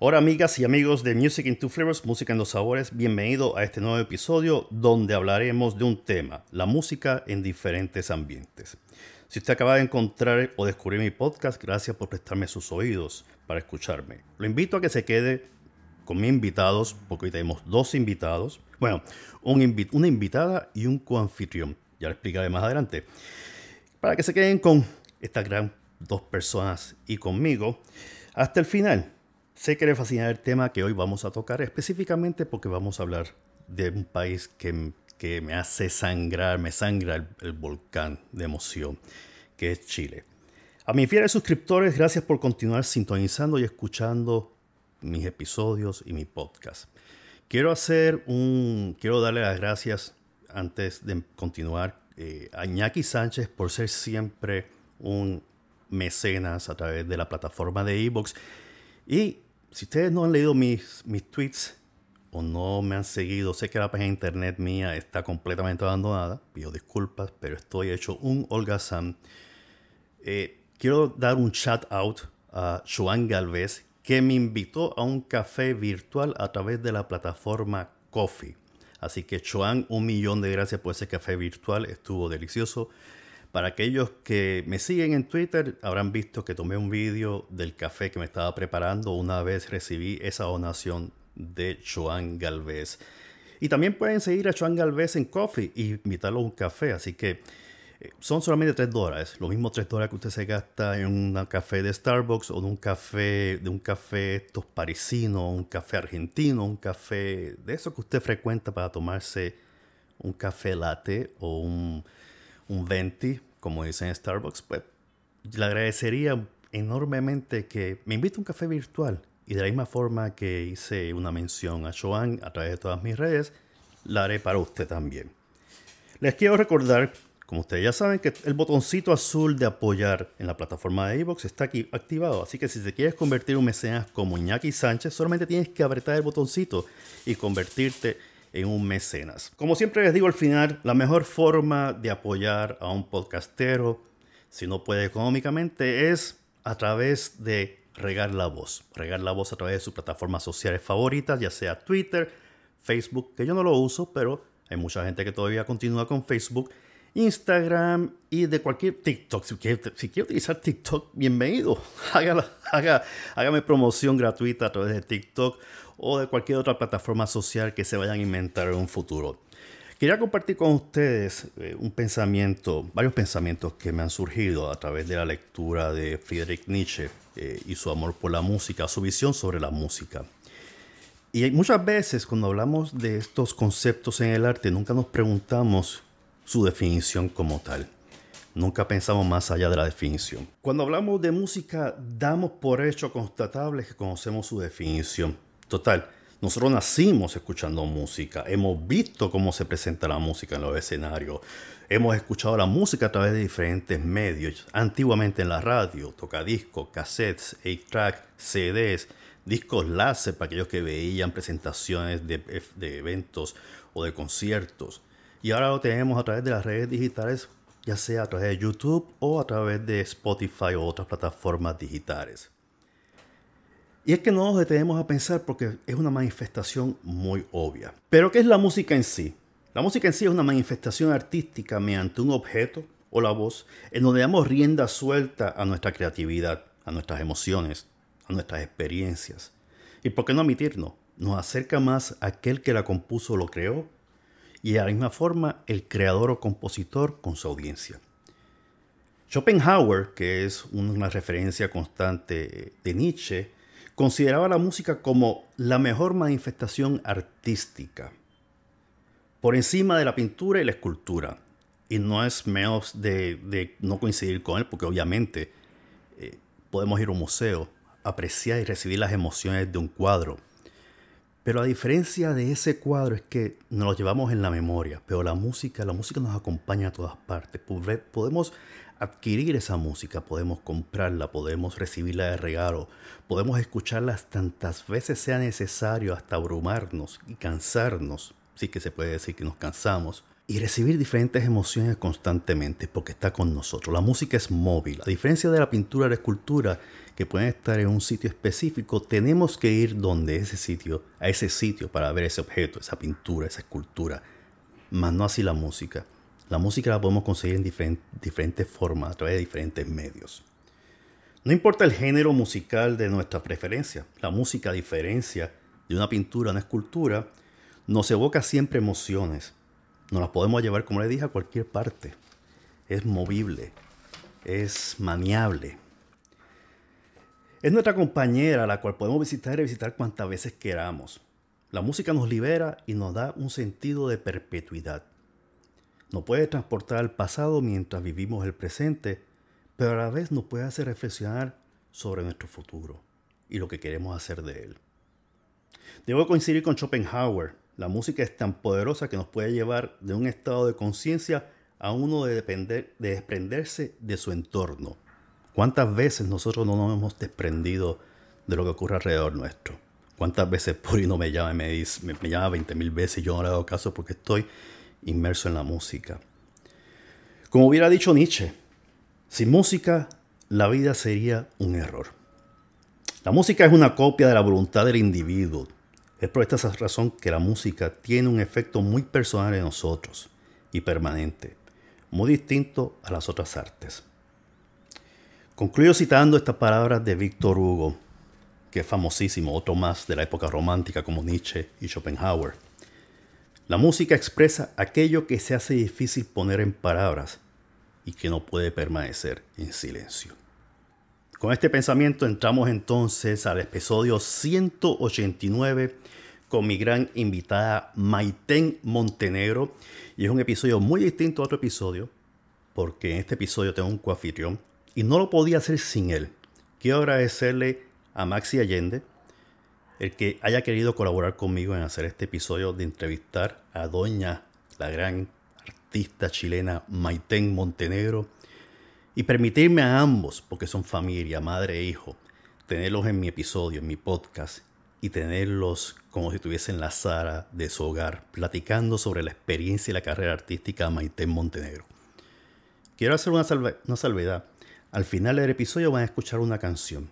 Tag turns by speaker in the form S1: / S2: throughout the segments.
S1: Hola amigas y amigos de Music in Two Flavors, Música en dos Sabores, bienvenido a este nuevo episodio donde hablaremos de un tema, la música en diferentes ambientes. Si usted acaba de encontrar o descubrir mi podcast, gracias por prestarme sus oídos para escucharme. Lo invito a que se quede con mis invitados, porque hoy tenemos dos invitados. Bueno, un una invitada y un coanfitrión. Ya lo explicaré más adelante. Para que se queden con estas gran dos personas y conmigo hasta el final. Sé que les fascina el tema que hoy vamos a tocar, específicamente porque vamos a hablar de un país que, que me hace sangrar, me sangra el, volcán de emoción, que es Chile. A mis fieles suscriptores, gracias por continuar sintonizando y escuchando mis episodios y mi podcast. Quiero hacer un, quiero darle las gracias antes de continuar eh, a Iñaki Sánchez por ser siempre un mecenas a través de la plataforma de Evox. Y si ustedes no han leído mis, mis tweets o no me han seguido, sé que la página de internet mía está completamente abandonada. Pido disculpas, pero estoy hecho un holgazán. Eh, quiero dar un shout out a Joan Galvez, que me invitó a un café virtual a través de la plataforma Coffee. Así que Joan, un millón de gracias por ese café virtual, estuvo delicioso. Para aquellos que me siguen en Twitter, habrán visto que tomé un vídeo del café que me estaba preparando una vez recibí esa donación de Joan Galvez. Y también pueden seguir a Joan Galvez en Coffee y invitarlo a un café. Así que eh, son solamente 3 dólares. Lo mismo 3 dólares que usted se gasta en un café de Starbucks o de un café, de un café estos parisino, un café argentino, un café de eso que usted frecuenta para tomarse un café latte o un un venti, como dicen en Starbucks, pues le agradecería enormemente que me invite a un café virtual. Y de la misma forma que hice una mención a Joan a través de todas mis redes, la haré para usted también. Les quiero recordar, como ustedes ya saben, que el botoncito azul de apoyar en la plataforma de iVoox está aquí activado. Así que si te quieres convertir en un mecenas como Iñaki Sánchez, solamente tienes que apretar el botoncito y convertirte en un mecenas. Como siempre les digo al final, la mejor forma de apoyar a un podcastero, si no puede económicamente, es a través de regar la voz. Regar la voz a través de sus plataformas sociales favoritas, ya sea Twitter, Facebook, que yo no lo uso, pero hay mucha gente que todavía continúa con Facebook, Instagram y de cualquier TikTok. Si quiere, si utilizar TikTok, bienvenido. Hágala, haga, hágame promoción gratuita a través de TikTok o de cualquier otra plataforma social que se vayan a inventar en un futuro. Quería compartir con ustedes eh, un pensamiento, varios pensamientos que me han surgido a través de la lectura de Friedrich Nietzsche eh, y su amor por la música, su visión sobre la música. Y muchas veces cuando hablamos de estos conceptos en el arte, nunca nos preguntamos su definición como tal. Nunca pensamos más allá de la definición. Cuando hablamos de música, damos por hecho constatable que conocemos su definición. Total, nosotros nacimos escuchando música, hemos visto cómo se presenta la música en los escenarios, hemos escuchado la música a través de diferentes medios, antiguamente en la radio, tocadiscos, cassettes, 8-track, CDs, discos láser para aquellos que veían presentaciones de, de eventos o de conciertos. Y ahora lo tenemos a través de las redes digitales, ya sea a través de YouTube o a través de Spotify o otras plataformas digitales. Y es que no nos detenemos a pensar porque es una manifestación muy obvia. Pero ¿qué es la música en sí? La música en sí es una manifestación artística mediante un objeto o la voz en donde damos rienda suelta a nuestra creatividad, a nuestras emociones, a nuestras experiencias. ¿Y por qué no admitirnos? Nos acerca más a aquel que la compuso o lo creó y de la misma forma el creador o compositor con su audiencia. Schopenhauer, que es una referencia constante de Nietzsche, consideraba la música como la mejor manifestación artística, por encima de la pintura y la escultura. Y no es menos de, no coincidir con él, porque obviamente eh, podemos ir a un museo, apreciar y recibir las emociones de un cuadro. Pero a diferencia de ese cuadro es que nos lo llevamos en la memoria, pero la música, la música nos acompaña a todas partes. Podemos adquirir esa música, podemos comprarla, podemos recibirla de regalo, podemos escucharla tantas veces sea necesario hasta abrumarnos y cansarnos, sí que se puede decir que nos cansamos, y recibir diferentes emociones constantemente porque está con nosotros. La música es móvil. A diferencia de la pintura y la escultura que pueden estar en un sitio específico, tenemos que ir donde ese sitio, a ese sitio para ver ese objeto, esa pintura, esa escultura. Más no así la música. La música la podemos conseguir en diferentes formas, a través de diferentes medios. No importa el género musical de nuestra preferencia, la música, a diferencia de una pintura, una escultura, nos evoca siempre emociones. Nos las podemos llevar, como le dije, a cualquier parte. Es movible, es maniable. Es nuestra compañera, la cual podemos visitar y visitar cuantas veces queramos. La música nos libera y nos da un sentido de perpetuidad. Nos puede transportar al pasado mientras vivimos el presente pero a la vez nos puede hacer reflexionar sobre nuestro futuro y lo que queremos hacer de él. Debo coincidir con Schopenhauer. La música es tan poderosa que nos puede llevar de un estado de conciencia a uno de, desprenderse de su entorno. ¿Cuántas veces nosotros no nos hemos desprendido de lo que ocurre alrededor nuestro? ¿Cuántas veces Puri no me llama y me, dice, me, me llama 20 mil veces y yo no le hago caso porque estoy inmerso en la música? Como hubiera dicho Nietzsche, sin música, la vida sería un error. La música es una copia de la voluntad del individuo. Es por esta razón que la música tiene un efecto muy personal en nosotros y permanente, muy distinto a las otras artes. Concluyo citando estas palabras de Víctor Hugo, que es famosísimo, otro más de la época romántica como Nietzsche y Schopenhauer. La música expresa aquello que se hace difícil poner en palabras y que no puede permanecer en silencio. Con este pensamiento entramos entonces al episodio 189 con mi gran invitada Maiten Montenegro y es un episodio muy distinto a otro episodio porque en este episodio tengo un coanfitrión y no lo podía hacer sin él. Quiero agradecerle a Maxi Allende el que haya querido colaborar conmigo en hacer este episodio de entrevistar a Doña, la gran artista chilena Maiten Montenegro y permitirme a ambos, porque son familia, madre e hijo, tenerlos en mi episodio, en mi podcast y tenerlos como si estuviesen en la sala de su hogar, platicando sobre la experiencia y la carrera artística de Maiten Montenegro. Quiero hacer una salvedad. Al final del episodio van a escuchar una canción.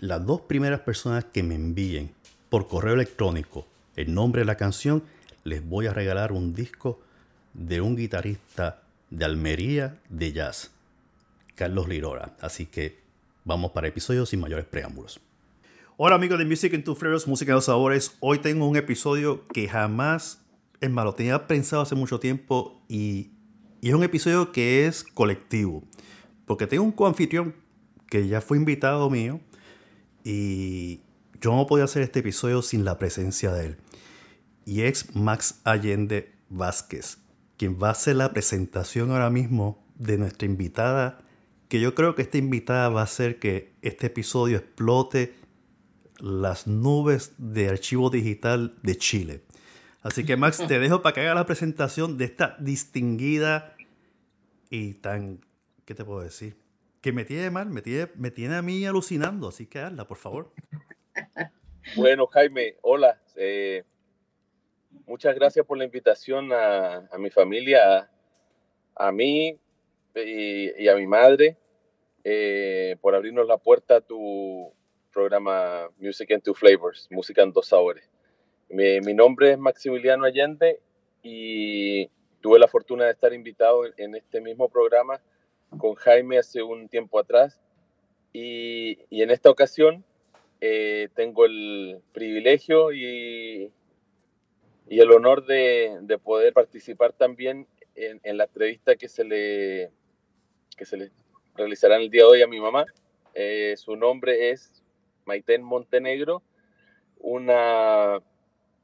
S1: Las dos primeras personas que me envíen por correo electrónico el nombre de la canción, les voy a regalar un disco de un guitarrista de Almería de jazz, Carlos Lirora. Así que vamos para episodios sin mayores preámbulos. Hola amigos de Music in Two Flavors, Música de los Sabores. Hoy tengo un episodio que jamás, es malo, tenía pensado hace mucho tiempo y, y es un episodio que es colectivo. Porque tengo un coanfitrión que ya fue invitado mío y yo no podía hacer este episodio sin la presencia de él. Y es Max Allende Vázquez quien va a hacer la presentación ahora mismo de nuestra invitada, que yo creo que esta invitada va a hacer que este episodio explote las nubes de archivo digital de Chile. Así que Max, te dejo para que haga la presentación de esta distinguida y tan, ¿qué te puedo decir? Que me tiene mal, me tiene, me tiene a mí alucinando, así que hazla, por favor.
S2: Bueno, Jaime, hola. Eh, muchas gracias por la invitación a, mi familia, a, mí y, a mi madre, eh, por abrirnos la puerta a tu programa Music in Two Flavors, Música en Dos Sabores. Mi, nombre es Maximiliano Allende y tuve la fortuna de estar invitado en, este mismo programa con Jaime hace un tiempo atrás y, en esta ocasión eh, tengo el privilegio y, y el honor de, de poder participar también en, la entrevista que se le que se le realizará el día de hoy a mi mamá. Eh, su nombre es Maiten Montenegro, una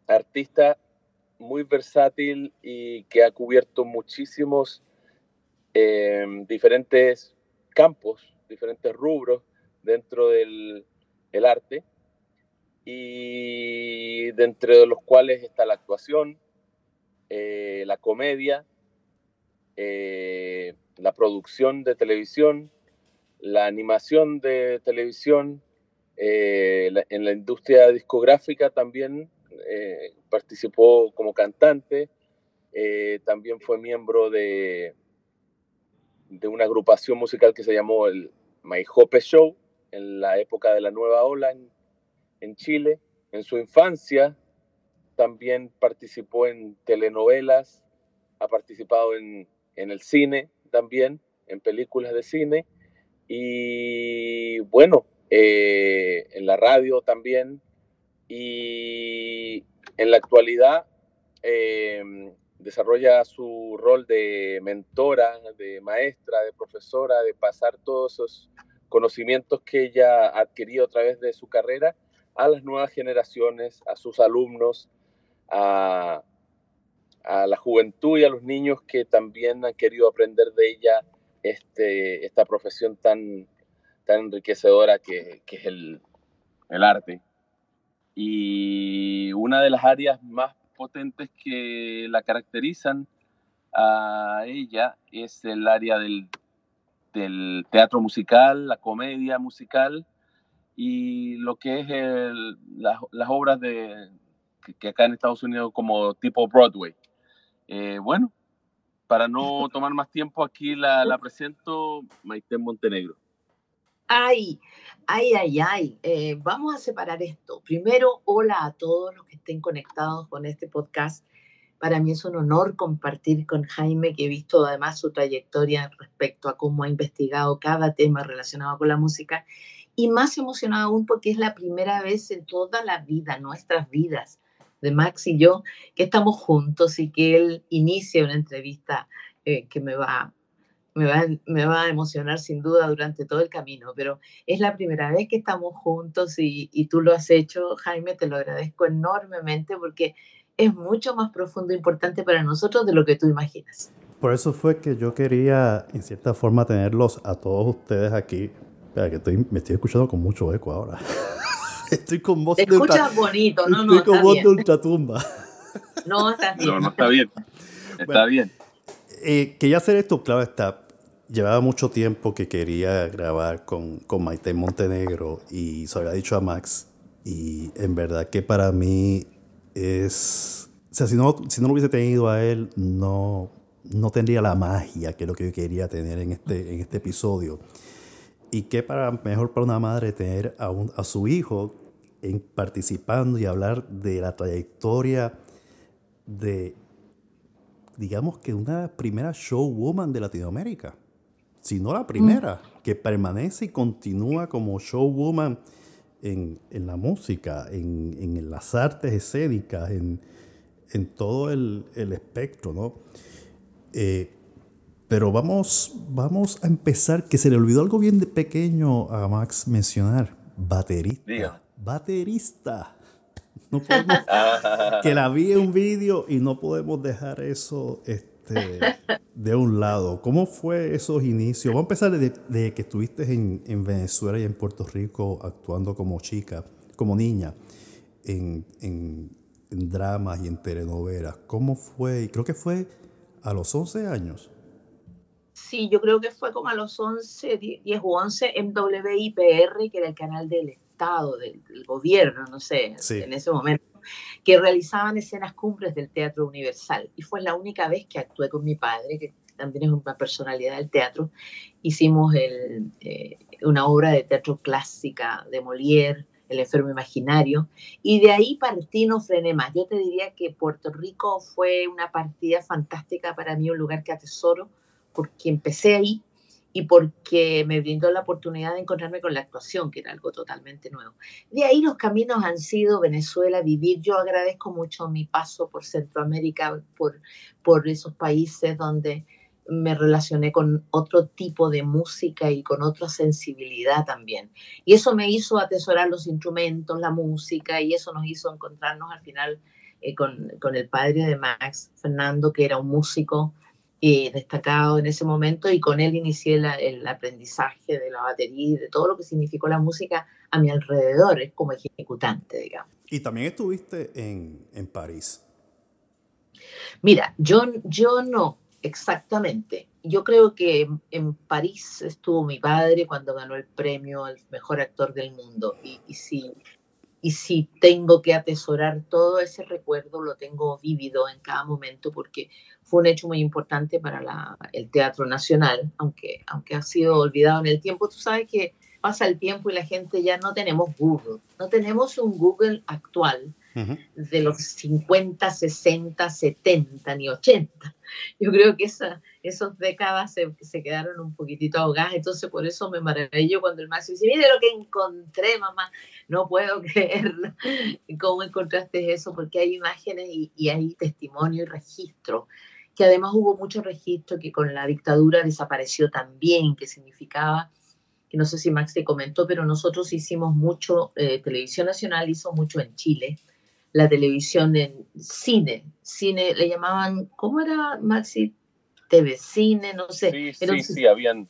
S2: artista muy versátil y que ha cubierto muchísimos eh, diferentes campos, diferentes rubros dentro del el arte y dentro de los cuales está la actuación, eh, la comedia, eh, la producción de televisión, la animación de televisión, eh, en la industria discográfica también participó como cantante, también fue miembro de, de una agrupación musical que se llamó el My Hope Show en la época de la nueva ola en, Chile. En su infancia también participó en telenovelas, ha participado en, en el cine también, en películas de cine y bueno, eh, en la radio también. Y en la actualidad eh, desarrolla su rol de mentora, de maestra, de profesora, de pasar todos esos conocimientos que ella ha adquirido a través de su carrera a las nuevas generaciones, a sus alumnos, a, la juventud y a los niños que también han querido aprender de ella este, esta profesión tan, tan enriquecedora que, que es el, el arte. Y una de las áreas más potentes que la caracterizan a ella es el área del, del teatro musical, la comedia musical y lo que es el, las, las, obras de, que, que, acá en Estados Unidos como tipo Broadway. Eh, bueno, para no tomar más tiempo, aquí la, la presento Maite Montenegro.
S3: Ay, ay, ay, ay. Eh, vamos a separar esto. Primero, hola a todos los que estén conectados con este podcast. Para mí es un honor compartir con Jaime, que he visto además su trayectoria respecto a cómo ha investigado cada tema relacionado con la música. Y más emocionado aún porque es la primera vez en toda la vida, nuestras vidas, de Max y yo, que estamos juntos y que él inicia una entrevista eh, que me va me va, me va a emocionar sin duda durante todo el camino, pero es la primera vez que estamos juntos y, y, tú lo has hecho, Jaime, te lo agradezco enormemente porque es mucho más profundo e importante para nosotros de lo que tú imaginas.
S1: Por eso fue que yo quería, en cierta forma, tenerlos a todos ustedes aquí. Espera, que estoy, me estoy escuchando con mucho eco ahora. estoy con voz
S3: Te
S1: de
S3: escuchas
S1: ultra,
S3: bonito, no,
S1: estoy
S3: no,
S1: con
S3: está
S1: voz
S3: bien.
S1: de ultratumba.
S3: No, está bien.
S2: No, no está bien. Está
S1: Bueno.
S2: bien.
S1: Eh, quería hacer esto, claro está. Llevaba mucho tiempo que quería grabar con, con Maite Montenegro y se había dicho a Max. Y en verdad que para mí es. O sea, si no, si no lo hubiese tenido a él, no, no tendría la magia que es lo que yo quería tener en este, en este episodio. Y que para, mejor para una madre tener a, un- a su hijo en, participando y hablar de la trayectoria de digamos que una primera showwoman de Latinoamérica, si no la primera, que permanece y continúa como showwoman en, en la música, en, en las artes escénicas, en, en todo el, el espectro, ¿no? Eh, pero vamos, vamos a empezar, que se le olvidó algo bien de pequeño a Max mencionar, baterista.
S2: Diga.
S1: Baterista. No podemos que la vi en un vídeo y no podemos dejar eso este, de un lado. ¿Cómo fue esos inicios? Vamos a empezar desde, desde que estuviste en, en Venezuela y en Puerto Rico actuando como chica, como niña, en, en- en dramas y en telenovelas. ¿Cómo fue? Creo que fue a los 11 años.
S3: Sí, yo creo que fue como a los 11, 10 o 11 en WIPR, que era el canal del Estado, del, del gobierno, no sé,
S1: Sí.
S3: en ese momento, que realizaban escenas cumbres del Teatro Universal. Y fue la única vez que actué con mi padre, que también es una personalidad del teatro. Hicimos el, eh, una obra de teatro clásica de Molière, El enfermo imaginario, y de ahí partí, no frené más. Yo te diría que Puerto Rico fue una partida fantástica para mí, un lugar que atesoro porque empecé ahí y porque me brindó la oportunidad de encontrarme con la actuación, que era algo totalmente nuevo. De ahí los caminos han sido Venezuela, vivir. Yo agradezco mucho mi paso por Centroamérica, por, por esos países donde me relacioné con otro tipo de música y con otra sensibilidad también. Y eso me hizo atesorar los instrumentos, la música, y eso nos hizo encontrarnos al final eh, con, con el padre de Max, Fernando, que era un músico eh, destacado en ese momento y con él inicié la- el aprendizaje de la batería y de todo lo que significó la música a mi alrededor, es como ejecutante, digamos.
S1: Y también estuviste en, en París.
S3: Mira, yo, yo no exactamente. Yo creo que en, París estuvo mi padre cuando ganó el premio al mejor actor del mundo. Y, y sí, y si tengo que atesorar todo ese recuerdo, lo tengo vívido en cada momento porque fue un hecho muy importante para el Teatro Nacional, aunque, aunque ha sido olvidado en el tiempo. Tú sabes que pasa el tiempo y la gente ya no tenemos Google, no tenemos un Google actual de los 50, 60, 70 ni 80. Yo creo que esa, esas décadas se, se, quedaron un poquitito ahogadas, entonces por eso me maravillo cuando el maestro dice, mire lo que encontré, mamá, no puedo creerlo. ¿Cómo encontraste eso? Porque hay imágenes y, y hay testimonio y registro que además hubo mucho registro que con la dictadura desapareció también, que significaba que no sé si Max te comentó, pero nosotros hicimos mucho, eh, Televisión Nacional hizo mucho en Chile, la televisión en cine, cine le llamaban, ¿cómo era Maxi? TV Cine, no sé.
S2: Sí, sí, sí, habían,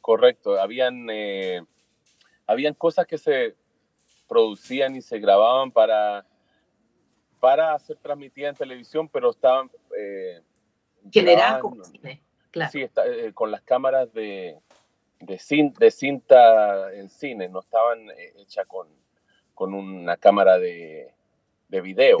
S2: correcto, habían, eh, habían cosas que se producían y se grababan para, para ser transmitidas en televisión, pero estaban... Eh,
S3: como cine,
S2: claro. Sí, eh, con las cámaras de, de, de, cinta en cine, no estaban eh, hechas con, con una cámara de, de video.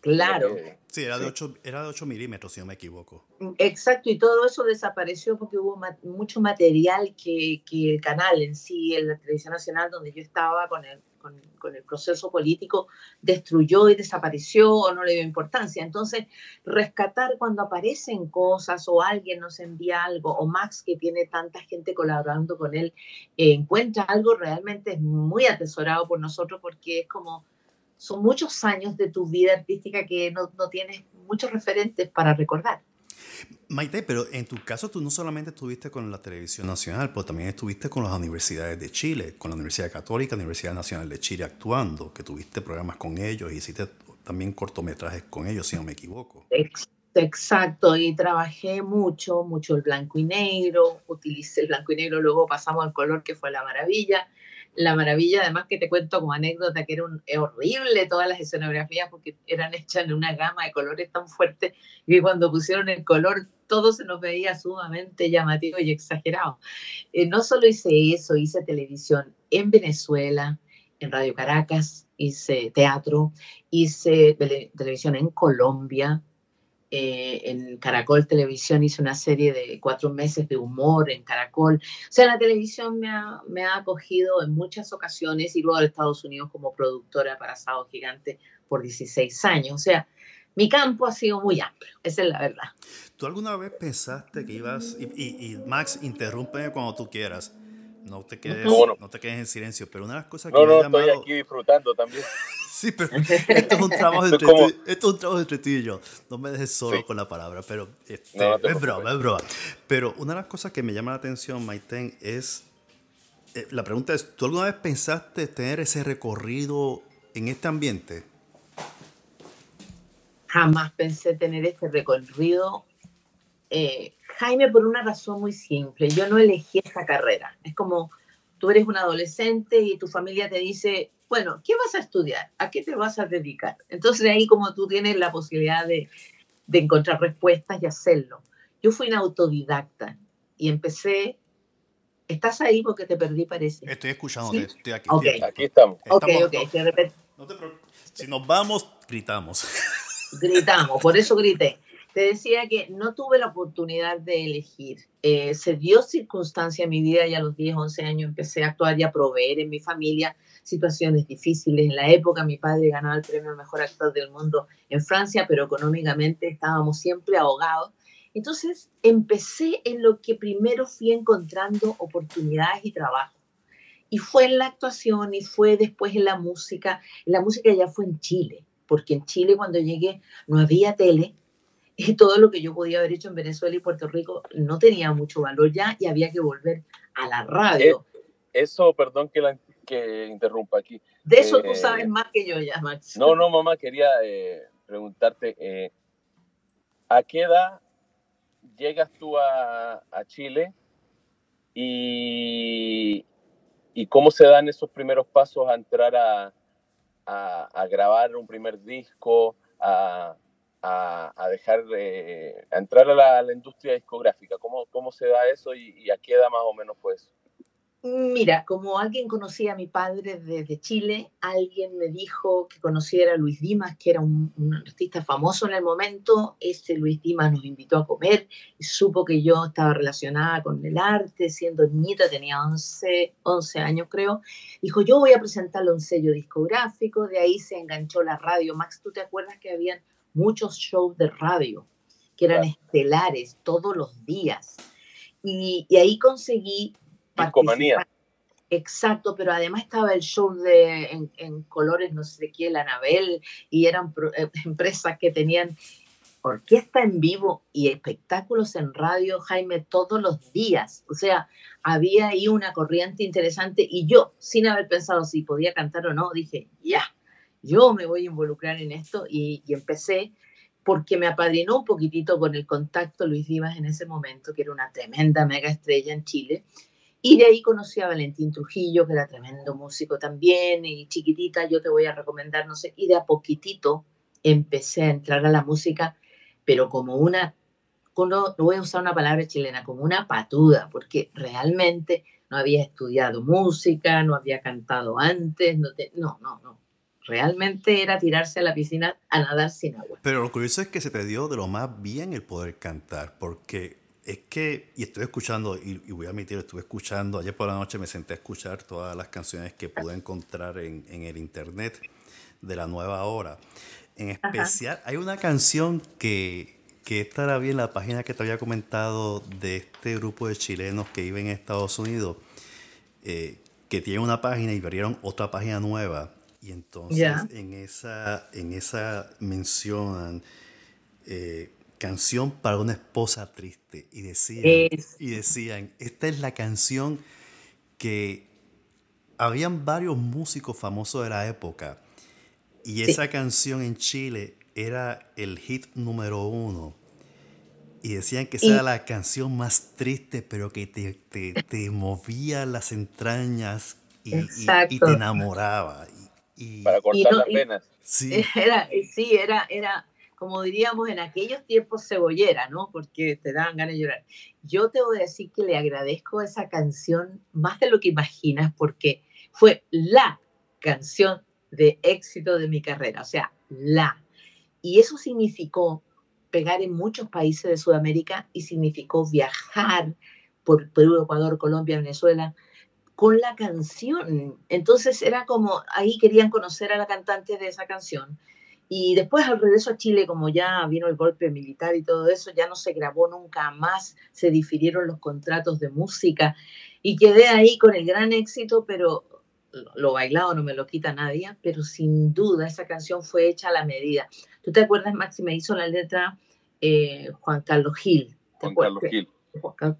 S3: claro.
S1: Sí, era de, 8, era de 8 milímetros, si no me equivoco.
S3: Exacto, y todo eso desapareció porque hubo mucho material que, que, el canal en sí, en la televisión nacional donde yo estaba con el, con, con, el proceso político, destruyó y desapareció o no le dio importancia. Entonces, rescatar cuando aparecen cosas o alguien nos envía algo, o Max, que tiene tanta gente colaborando con él, eh, encuentra algo realmente muy atesorado por nosotros porque es como son muchos años de tu vida artística que no, no tienes muchos referentes para recordar.
S1: Maite, pero en tu caso tú no solamente estuviste con la televisión nacional, pero también estuviste con las universidades de Chile, con la Universidad Católica, la Universidad Nacional de Chile actuando, que tuviste programas con ellos y hiciste también cortometrajes con ellos, si no me equivoco.
S3: Exacto, y trabajé mucho, mucho el blanco y negro, utilicé el blanco y negro, luego pasamos al color que fue la maravilla, la maravilla, además que te cuento como anécdota que era un, horrible todas las escenografías porque eran hechas en una gama de colores tan fuerte y cuando pusieron el color todo se nos veía sumamente llamativo y exagerado. Eh, no solo hice eso, hice televisión en Venezuela, en Radio Caracas, hice teatro, hice televisión en Colombia, eh, en Caracol Televisión hice una serie de cuatro meses de humor en Caracol. O sea, la televisión me ha, me ha acogido en muchas ocasiones y luego de Estados Unidos como productora para Sábado Gigante por 16 años. O sea, mi campo ha sido muy amplio, esa es la verdad.
S1: ¿Tú alguna vez pensaste que ibas, y, y, Max, interrúmpeme cuando tú quieras, no te quedes, no, te quedes en silencio, pero una de las cosas que
S2: no,
S1: me
S2: no, llamado... estoy aquí disfrutando también.
S1: sí, pero esto es un trabajo entre, tú, esto es un trabajo entre tú y yo. No me dejes solo con la palabra, pero este, es broma, es broma. Pero una de las cosas que me llama la atención, Maiten, es eh, la pregunta es, ¿tú alguna vez pensaste tener ese recorrido en este ambiente?
S3: Jamás pensé tener este recorrido eh, Jaime, por una razón muy simple, yo no elegí esta carrera. Es como tú eres un adolescente y tu familia te dice, bueno, ¿qué vas a estudiar? ¿A qué te vas a dedicar? Entonces ahí como tú tienes la posibilidad de, de encontrar respuestas y hacerlo. Yo fui una autodidacta y empecé ¿Estás ahí porque te perdí, parece?
S1: Estoy escuchando, estoy aquí.
S2: Aquí estamos.
S3: Ok, ok.
S1: No te si nos vamos, gritamos.
S3: Gritamos, por eso grité. Te decía que no tuve la oportunidad de elegir. Eh, se dio circunstancia en mi vida y a los 10, 11 años empecé a actuar y a proveer en mi familia situaciones difíciles. En la época mi padre ganaba el premio mejor actor del mundo en Francia, pero económicamente estábamos siempre ahogados. Entonces empecé en lo que primero fui encontrando oportunidades y trabajo. Y fue en la actuación y fue después en la música. La música ya fue en Chile, porque en Chile cuando llegué no había tele, y todo lo que yo podía haber hecho en Venezuela y Puerto Rico no tenía mucho valor ya y había que volver a la radio.
S2: Eh, eso, perdón que, la, que interrumpa aquí.
S3: De eso tú eh, sabes más que yo ya, Max.
S2: No, no, mamá, quería eh, preguntarte, ¿a qué edad llegas tú a, a Chile y, y, cómo se dan esos primeros pasos a entrar a, a, a grabar un primer disco, a a, dejar, a entrar a la, industria discográfica? ¿Cómo, ¿Cómo se da eso y, a qué edad más o menos pues?
S3: Mira, como alguien conocía a mi padre desde Chile, alguien me dijo que conociera a Luis Dimas, que era un, artista famoso en el momento. Ese Luis Dimas nos invitó a comer y supo que yo estaba relacionada con el arte, siendo niñita, tenía 11, 11 años creo. Dijo, yo voy a presentarle un sello discográfico, de ahí se enganchó la radio. Max, ¿tú te acuerdas que habían muchos shows de radio que eran estelares todos los días? Y, y ahí conseguí Exacto, pero además estaba el show de en, colores, no sé qué, la Anabel, y eran eh, empresas que tenían orquesta en vivo y espectáculos en radio, Jaime, todos los días. O sea, había ahí una corriente interesante y yo, sin haber pensado si podía cantar o no, dije, ya, yo me voy a involucrar en esto y, empecé porque me apadrinó un poquitito con el contacto Luis Dimas en ese momento, que era una tremenda mega estrella en Chile, y de ahí conocí a Valentín Trujillo, que era tremendo músico también, y chiquitita, yo te voy a recomendar, no sé, y de a poquitito empecé a entrar a la música, pero como una, no voy a usar una palabra chilena, como una patuda, porque realmente no había estudiado música, no había cantado antes, no, no, no, no. Realmente era tirarse a la piscina a nadar sin agua.
S1: Pero lo curioso es que se te dio de lo más bien el poder cantar, porque es que, y estoy escuchando, y, voy a admitir, estuve escuchando, ayer por la noche me senté a escuchar todas las canciones que pude encontrar en, en el internet de la nueva hora. En especial, hay una canción que, que estará bien en la página que te había comentado de este grupo de chilenos que viven en Estados Unidos, eh, que tiene una página y abrieron otra página nueva. Y entonces en, esa, en esa mencionan eh, canción para una esposa triste. Y decían, y decían, esta es la canción que habían varios músicos famosos de la época. Y esa canción en Chile era el hit número uno. Y decían que esa era la canción más triste, pero que te, te, movía las entrañas y, y, te enamoraba.
S2: Y, Para cortar las venas.
S3: Sí. Era, sí, era, era, como diríamos en aquellos tiempos, cebollera, ¿no? Porque te daban ganas de llorar. Yo te voy a decir que le agradezco esa canción más de lo que imaginas, porque fue la canción de éxito de mi carrera, o sea, la. Y eso significó pegar en muchos países de Sudamérica y significó viajar por Perú, Ecuador, Colombia, Venezuela con la canción. Entonces era como, ahí querían conocer a la cantante de esa canción y después al regreso a Chile, como ya vino el golpe militar y todo eso, ya no se grabó nunca más, se difirieron los contratos de música y quedé ahí con el gran éxito, pero lo bailado no me lo quita nadie, pero sin duda esa canción fue hecha a la medida. ¿Tú te acuerdas, Maxi? Me hizo la letra eh, Juan Carlos Gil.
S2: Juan Carlos Gil.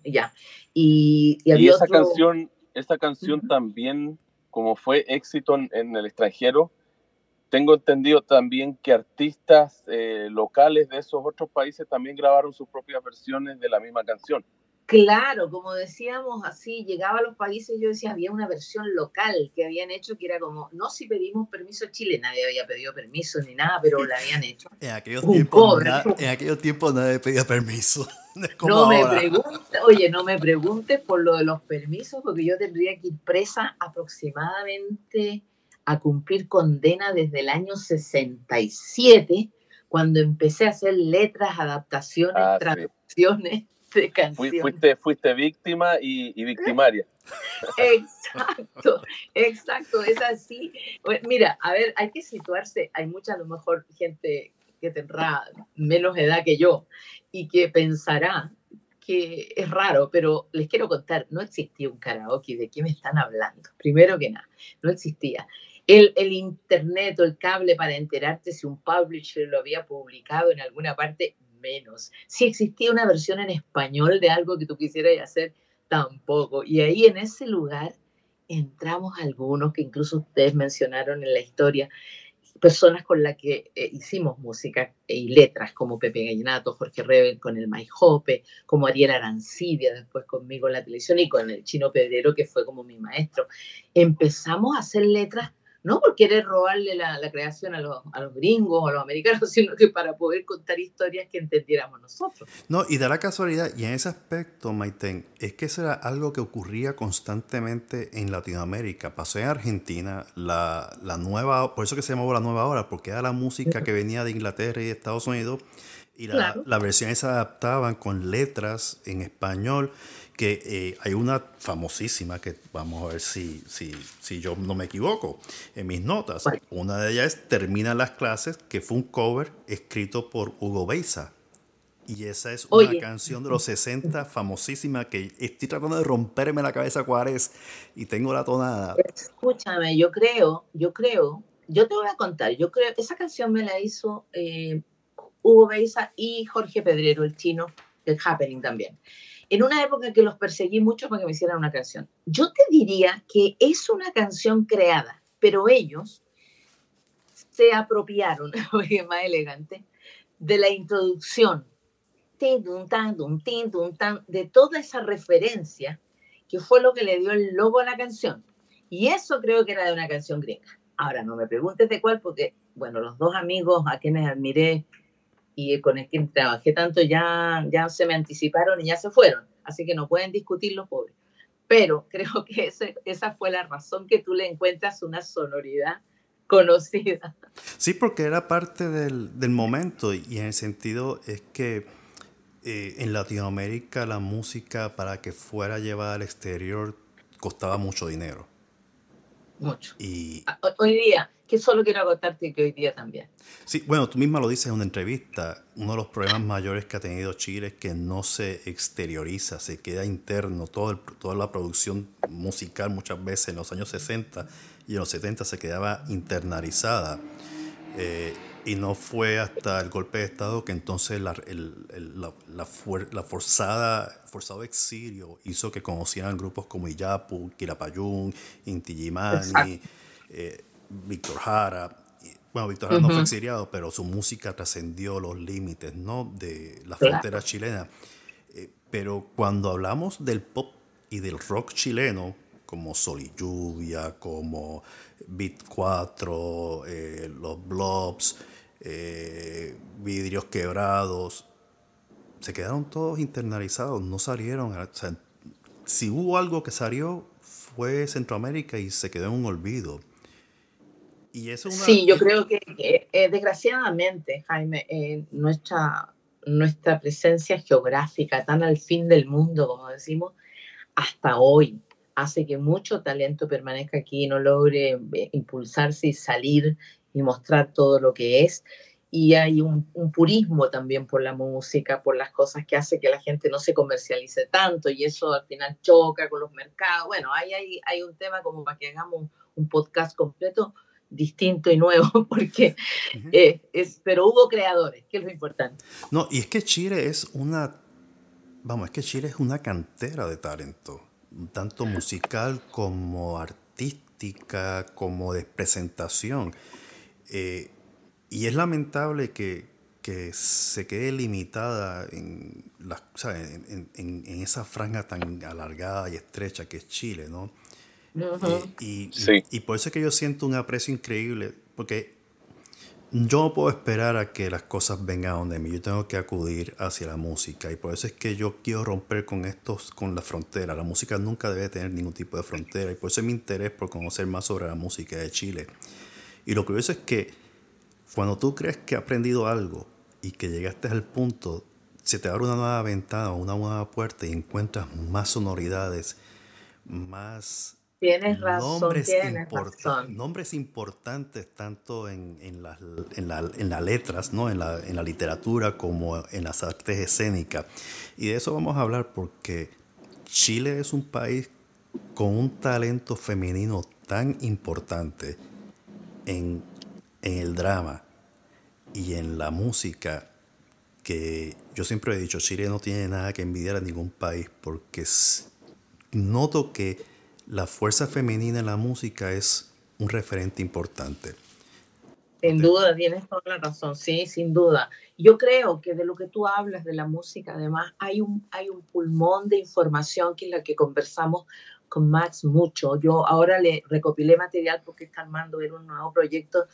S3: Ya. Y,
S2: y, esa canción, esta canción también, como fue éxito en el extranjero, tengo entendido también que artistas eh, locales de esos otros países también grabaron sus propias versiones de la misma canción.
S3: Claro, como decíamos así, llegaba a los países, yo decía, había una versión local que habían hecho que era como, no si pedimos permiso a Chile, nadie había pedido permiso ni nada, pero la habían hecho.
S1: En aquellos, tiempos, en aquellos tiempos nadie pedía permiso.
S3: no me preguntes, oye, no me preguntes por lo de los permisos, porque yo tendría que ir presa aproximadamente a cumplir condena desde el año 67, cuando empecé a hacer letras, adaptaciones, ah, traducciones de canciones.
S2: Fuiste, fuiste víctima y, victimaria.
S3: Exacto, exacto, es así. Mira, a ver, hay que situarse, hay mucha a lo mejor gente que tendrá menos edad que yo y que pensará que es raro, pero les quiero contar, no existía un karaoke, ¿de qué me están hablando? Primero que nada, no existía. El, el, internet o el cable para enterarte si un publisher lo había publicado en alguna parte, menos. Si existía una versión en español de algo que tú quisieras hacer, tampoco. Y ahí en ese lugar entramos algunos que incluso ustedes mencionaron en la historia, personas con las que eh, hicimos música y letras, como Pepe Gallinato, Jorge Rebel con el Maijope, como Ariel Arancibia después conmigo en la televisión y con el Chino Pedrero, que fue como mi maestro. Empezamos a hacer letras no por querer robarle la, creación a los, a los, gringos o a los americanos, sino que para poder contar historias que entendiéramos nosotros.
S1: No, y da la casualidad, y en ese aspecto, Maiten, es que eso era algo que ocurría constantemente en Latinoamérica. Pasó en Argentina, la, la nueva, por eso que se llamaba la nueva hora, porque era la música que venía de Inglaterra y de Estados Unidos, y la, la versión se adaptaban con letras en español que eh, hay una famosísima que vamos a ver si, si, si, yo no me equivoco en mis notas. Una de ellas es Termina las clases, que fue un cover escrito por Hugo Beisa. Y esa es una canción de los 60 famosísima que estoy tratando de romperme la cabeza cuál es y tengo la tonada.
S3: Escúchame, yo creo, yo creo, yo te voy a contar, yo creo, esa canción me la hizo eh, Hugo Beisa y Jorge Pedrero, el chino, el Happening también en una época que los perseguí mucho para que me hicieran una canción. Yo te diría que es una canción creada, pero ellos se apropiaron, más elegante, de la introducción, de toda esa referencia que fue lo que le dio el logo a la canción. Y eso creo que era de una canción gringa. Ahora, no me preguntes de cuál, porque, bueno, los dos amigos a quienes admiré y con el que trabajé tanto ya, ya se me anticiparon y ya se fueron, así que no pueden discutir los pobres. Pero creo que ese, esa fue la razón que tú le encuentras una sonoridad conocida.
S1: Sí, porque era parte del, del momento y en el sentido es que eh, en Latinoamérica la música para que fuera llevada al exterior costaba mucho dinero.
S3: Mucho.
S1: Y
S3: hoy día, que solo quiero agotarte que hoy día también.
S1: Sí, bueno, tú misma lo dices en una entrevista, uno de los problemas mayores que ha tenido Chile es que no se exterioriza, se queda interno, todo toda la producción musical muchas veces en los años 60 y en los 70 se quedaba internalizada. Eh, y no fue hasta el golpe de Estado que entonces la, la, la, forzada, forzado exilio hizo que conocieran grupos como Iyapu, Quilapayún, Inti Illimani, eh, Víctor Jara. Bueno, Víctor Jara no fue exiliado, pero su música trascendió los límites ¿no? de la frontera chilena. Eh, pero cuando hablamos del pop y del rock chileno, como Sol y Lluvia, como Beat 4, eh, los Blobs, eh, vidrios quebrados, se quedaron todos internalizados, no salieron. si hubo algo que salió, fue Centroamérica y se quedó en un olvido. Y eso
S3: Sí, yo creo que, eh, desgraciadamente, Jaime, eh, nuestra, nuestra presencia geográfica tan al fin del mundo, como decimos, hasta hoy hace que mucho talento permanezca aquí y no logre impulsarse y salir y mostrar todo lo que es. Y hay un, purismo también por la música, por las cosas que hace que la gente no se comercialice tanto y eso al final choca con los mercados. Bueno, hay, hay, hay un tema como para que hagamos un, podcast completo distinto y nuevo, porque eh, es, pero hubo creadores, que es lo importante.
S1: No, y es que Chile es una, vamos, es que Chile es una cantera de talento, tanto musical como artística, como de presentación. Eh, y es lamentable que, se quede limitada en, la, en, esa franja tan alargada y estrecha que es Chile, ¿no? Eh, y, por eso es que yo siento un aprecio increíble, porque yo no puedo esperar a que las cosas vengan donde mí, yo tengo que acudir hacia la música y por eso es que yo quiero romper con estos, con la frontera. La música nunca debe tener ningún tipo de frontera y por eso es mi interés por conocer más sobre la música de Chile. Y lo curioso es que cuando tú crees que has aprendido algo y que llegaste al punto, se te abre una nueva ventana, una nueva puerta y encuentras más sonoridades, más
S3: tienes razón, nombres,
S1: tienes nombres importantes tanto en, en, las, en, la, en las letras, ¿no? en, la, en la literatura como en las artes escénicas. Y de eso vamos a hablar porque Chile es un país con un talento femenino tan importante en, el drama y en la música que yo siempre he dicho, Chile no tiene nada que envidiar a ningún país porque noto que la fuerza femenina en la música es un referente importante.
S3: Sin duda, tienes toda la razón, sí, sin duda. Yo creo que de lo que tú hablas de la música, además, hay un, hay un pulmón de información que es la que conversamos con Max mucho. Yo ahora le recopilé material porque está armando un nuevo proyecto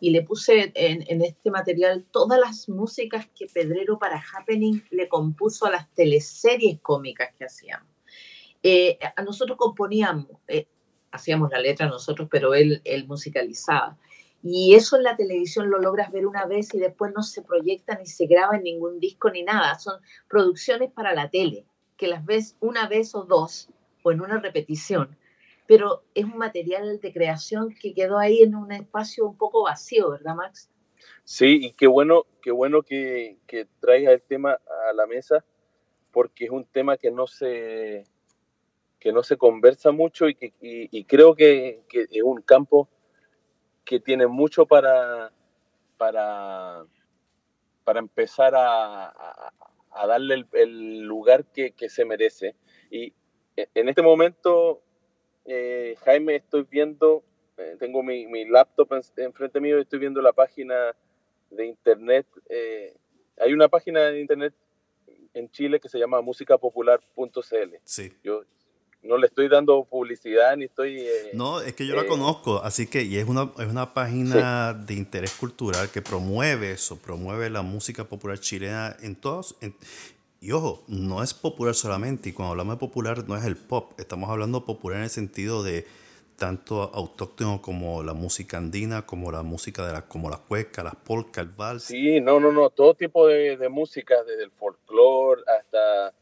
S3: y le puse en, en, este material todas las músicas que Pedrero para Happening le compuso a las teleseries cómicas que hacíamos. Eh, a nosotros componíamos, eh, hacíamos la letra nosotros, pero él, él musicalizaba. Y eso en la televisión lo logras ver una vez y después no se proyecta ni se graba en ningún disco ni nada. Son producciones para la tele, que las ves una vez o dos o en una repetición. Pero es un material de creación que quedó ahí en un espacio un poco vacío, ¿verdad, Max?
S2: Sí, y qué bueno, qué bueno que, que traiga el tema a la mesa, porque es un tema que no se, que no se conversa mucho y, que, y, creo que, que, es un campo que tiene mucho para, para, para empezar a, a, darle el, lugar que, que, se merece. Y en este momento, eh, Jaime, estoy viendo, eh, tengo mi, mi, laptop enfrente mío y estoy viendo la página de internet. Eh, hay una página de internet en Chile que se llama musicapopular.cl.
S1: Sí.
S2: Yo, no le estoy dando publicidad ni estoy... Eh,
S1: no, es que yo la eh, conozco, así que y es una, es una página de interés cultural que promueve eso, promueve la música popular chilena en todos... y ojo, no es popular solamente, y cuando hablamos de popular no es el pop, estamos hablando popular en el sentido de tanto autóctono como la música andina, como la música de la, como la cueca, las polcas, el vals.
S2: Sí, no, no, no, todo tipo de, de música, desde el folclore hasta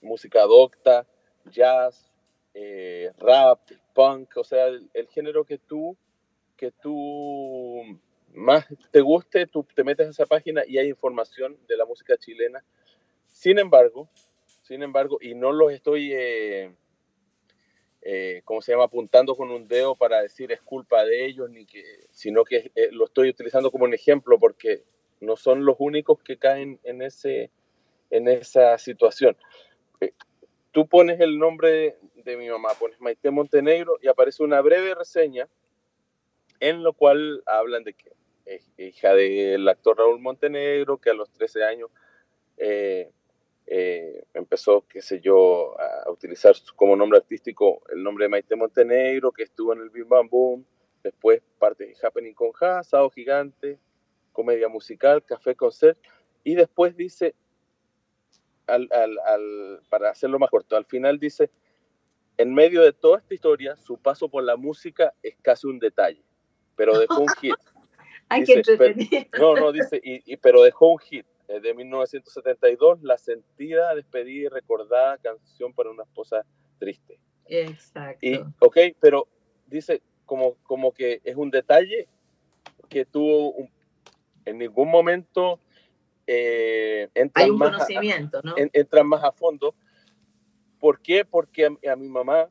S2: música docta, jazz, eh, rap, punk, o sea, el, género que tú, que tú más te guste, tú te metes a esa página y hay información de la música chilena. Sin embargo, sin embargo, y no los estoy, eh, eh ¿cómo se llama?, apuntando con un dedo para decir es culpa de ellos, ni que, sino que eh, lo estoy utilizando como un ejemplo porque no son los únicos que caen en, ese, en esa situación. tú pones el nombre de mi mamá, pones Maite Montenegro y aparece una breve reseña en lo cual hablan de que es hija del actor Raúl Montenegro, que a los 13 años eh, eh, empezó, qué sé yo, a utilizar como nombre artístico el nombre de Maite Montenegro, que estuvo en el Bim Bam Boom, después parte de Happening con Ja, Sao Gigante, comedia musical, Café Concert, y después dice, al, al, para hacerlo más corto, al final dice, en medio de toda esta historia, su paso por la música es casi un detalle, pero dejó un hit.
S3: Hay que.
S2: No, no, dice, y, pero dejó un hit de 1972, la sentida, despedida y recordada canción para una esposa triste.
S3: Exacto.
S2: Y, ok, pero dice como, como que es un detalle que tuvo en ningún momento eh,
S3: Hay un conocimiento, ¿no?
S2: entran más a fondo ¿Por qué? Porque a, mi mamá,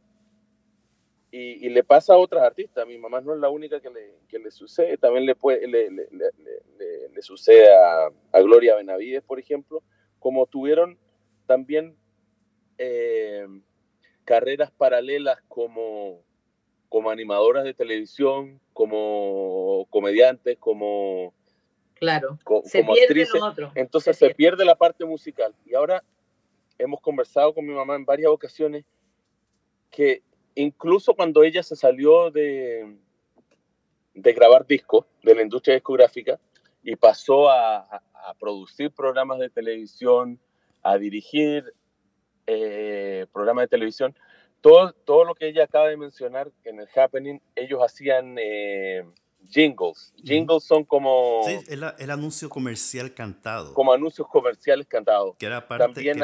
S2: y, le pasa a otras artistas, mi mamá no es la única que le, que le sucede, también le, puede, le, le, le sucede a, a, Gloria Benavides, por ejemplo, como tuvieron también eh, carreras paralelas como, como animadoras de televisión, como comediantes, como,
S3: claro, se como actrices.
S2: Entonces se, pierde la parte musical. Y ahora hemos conversado con mi mamá en varias ocasiones que incluso cuando ella se salió de, de grabar discos de la industria discográfica y pasó a, producir programas de televisión, a dirigir eh, programas de televisión, todo, todo lo que ella acaba de mencionar en el Happening, ellos hacían eh, jingles. Jingles son como...
S1: Sí, el, el, anuncio comercial cantado.
S2: Como anuncios comerciales cantados.
S1: Que era parte, También,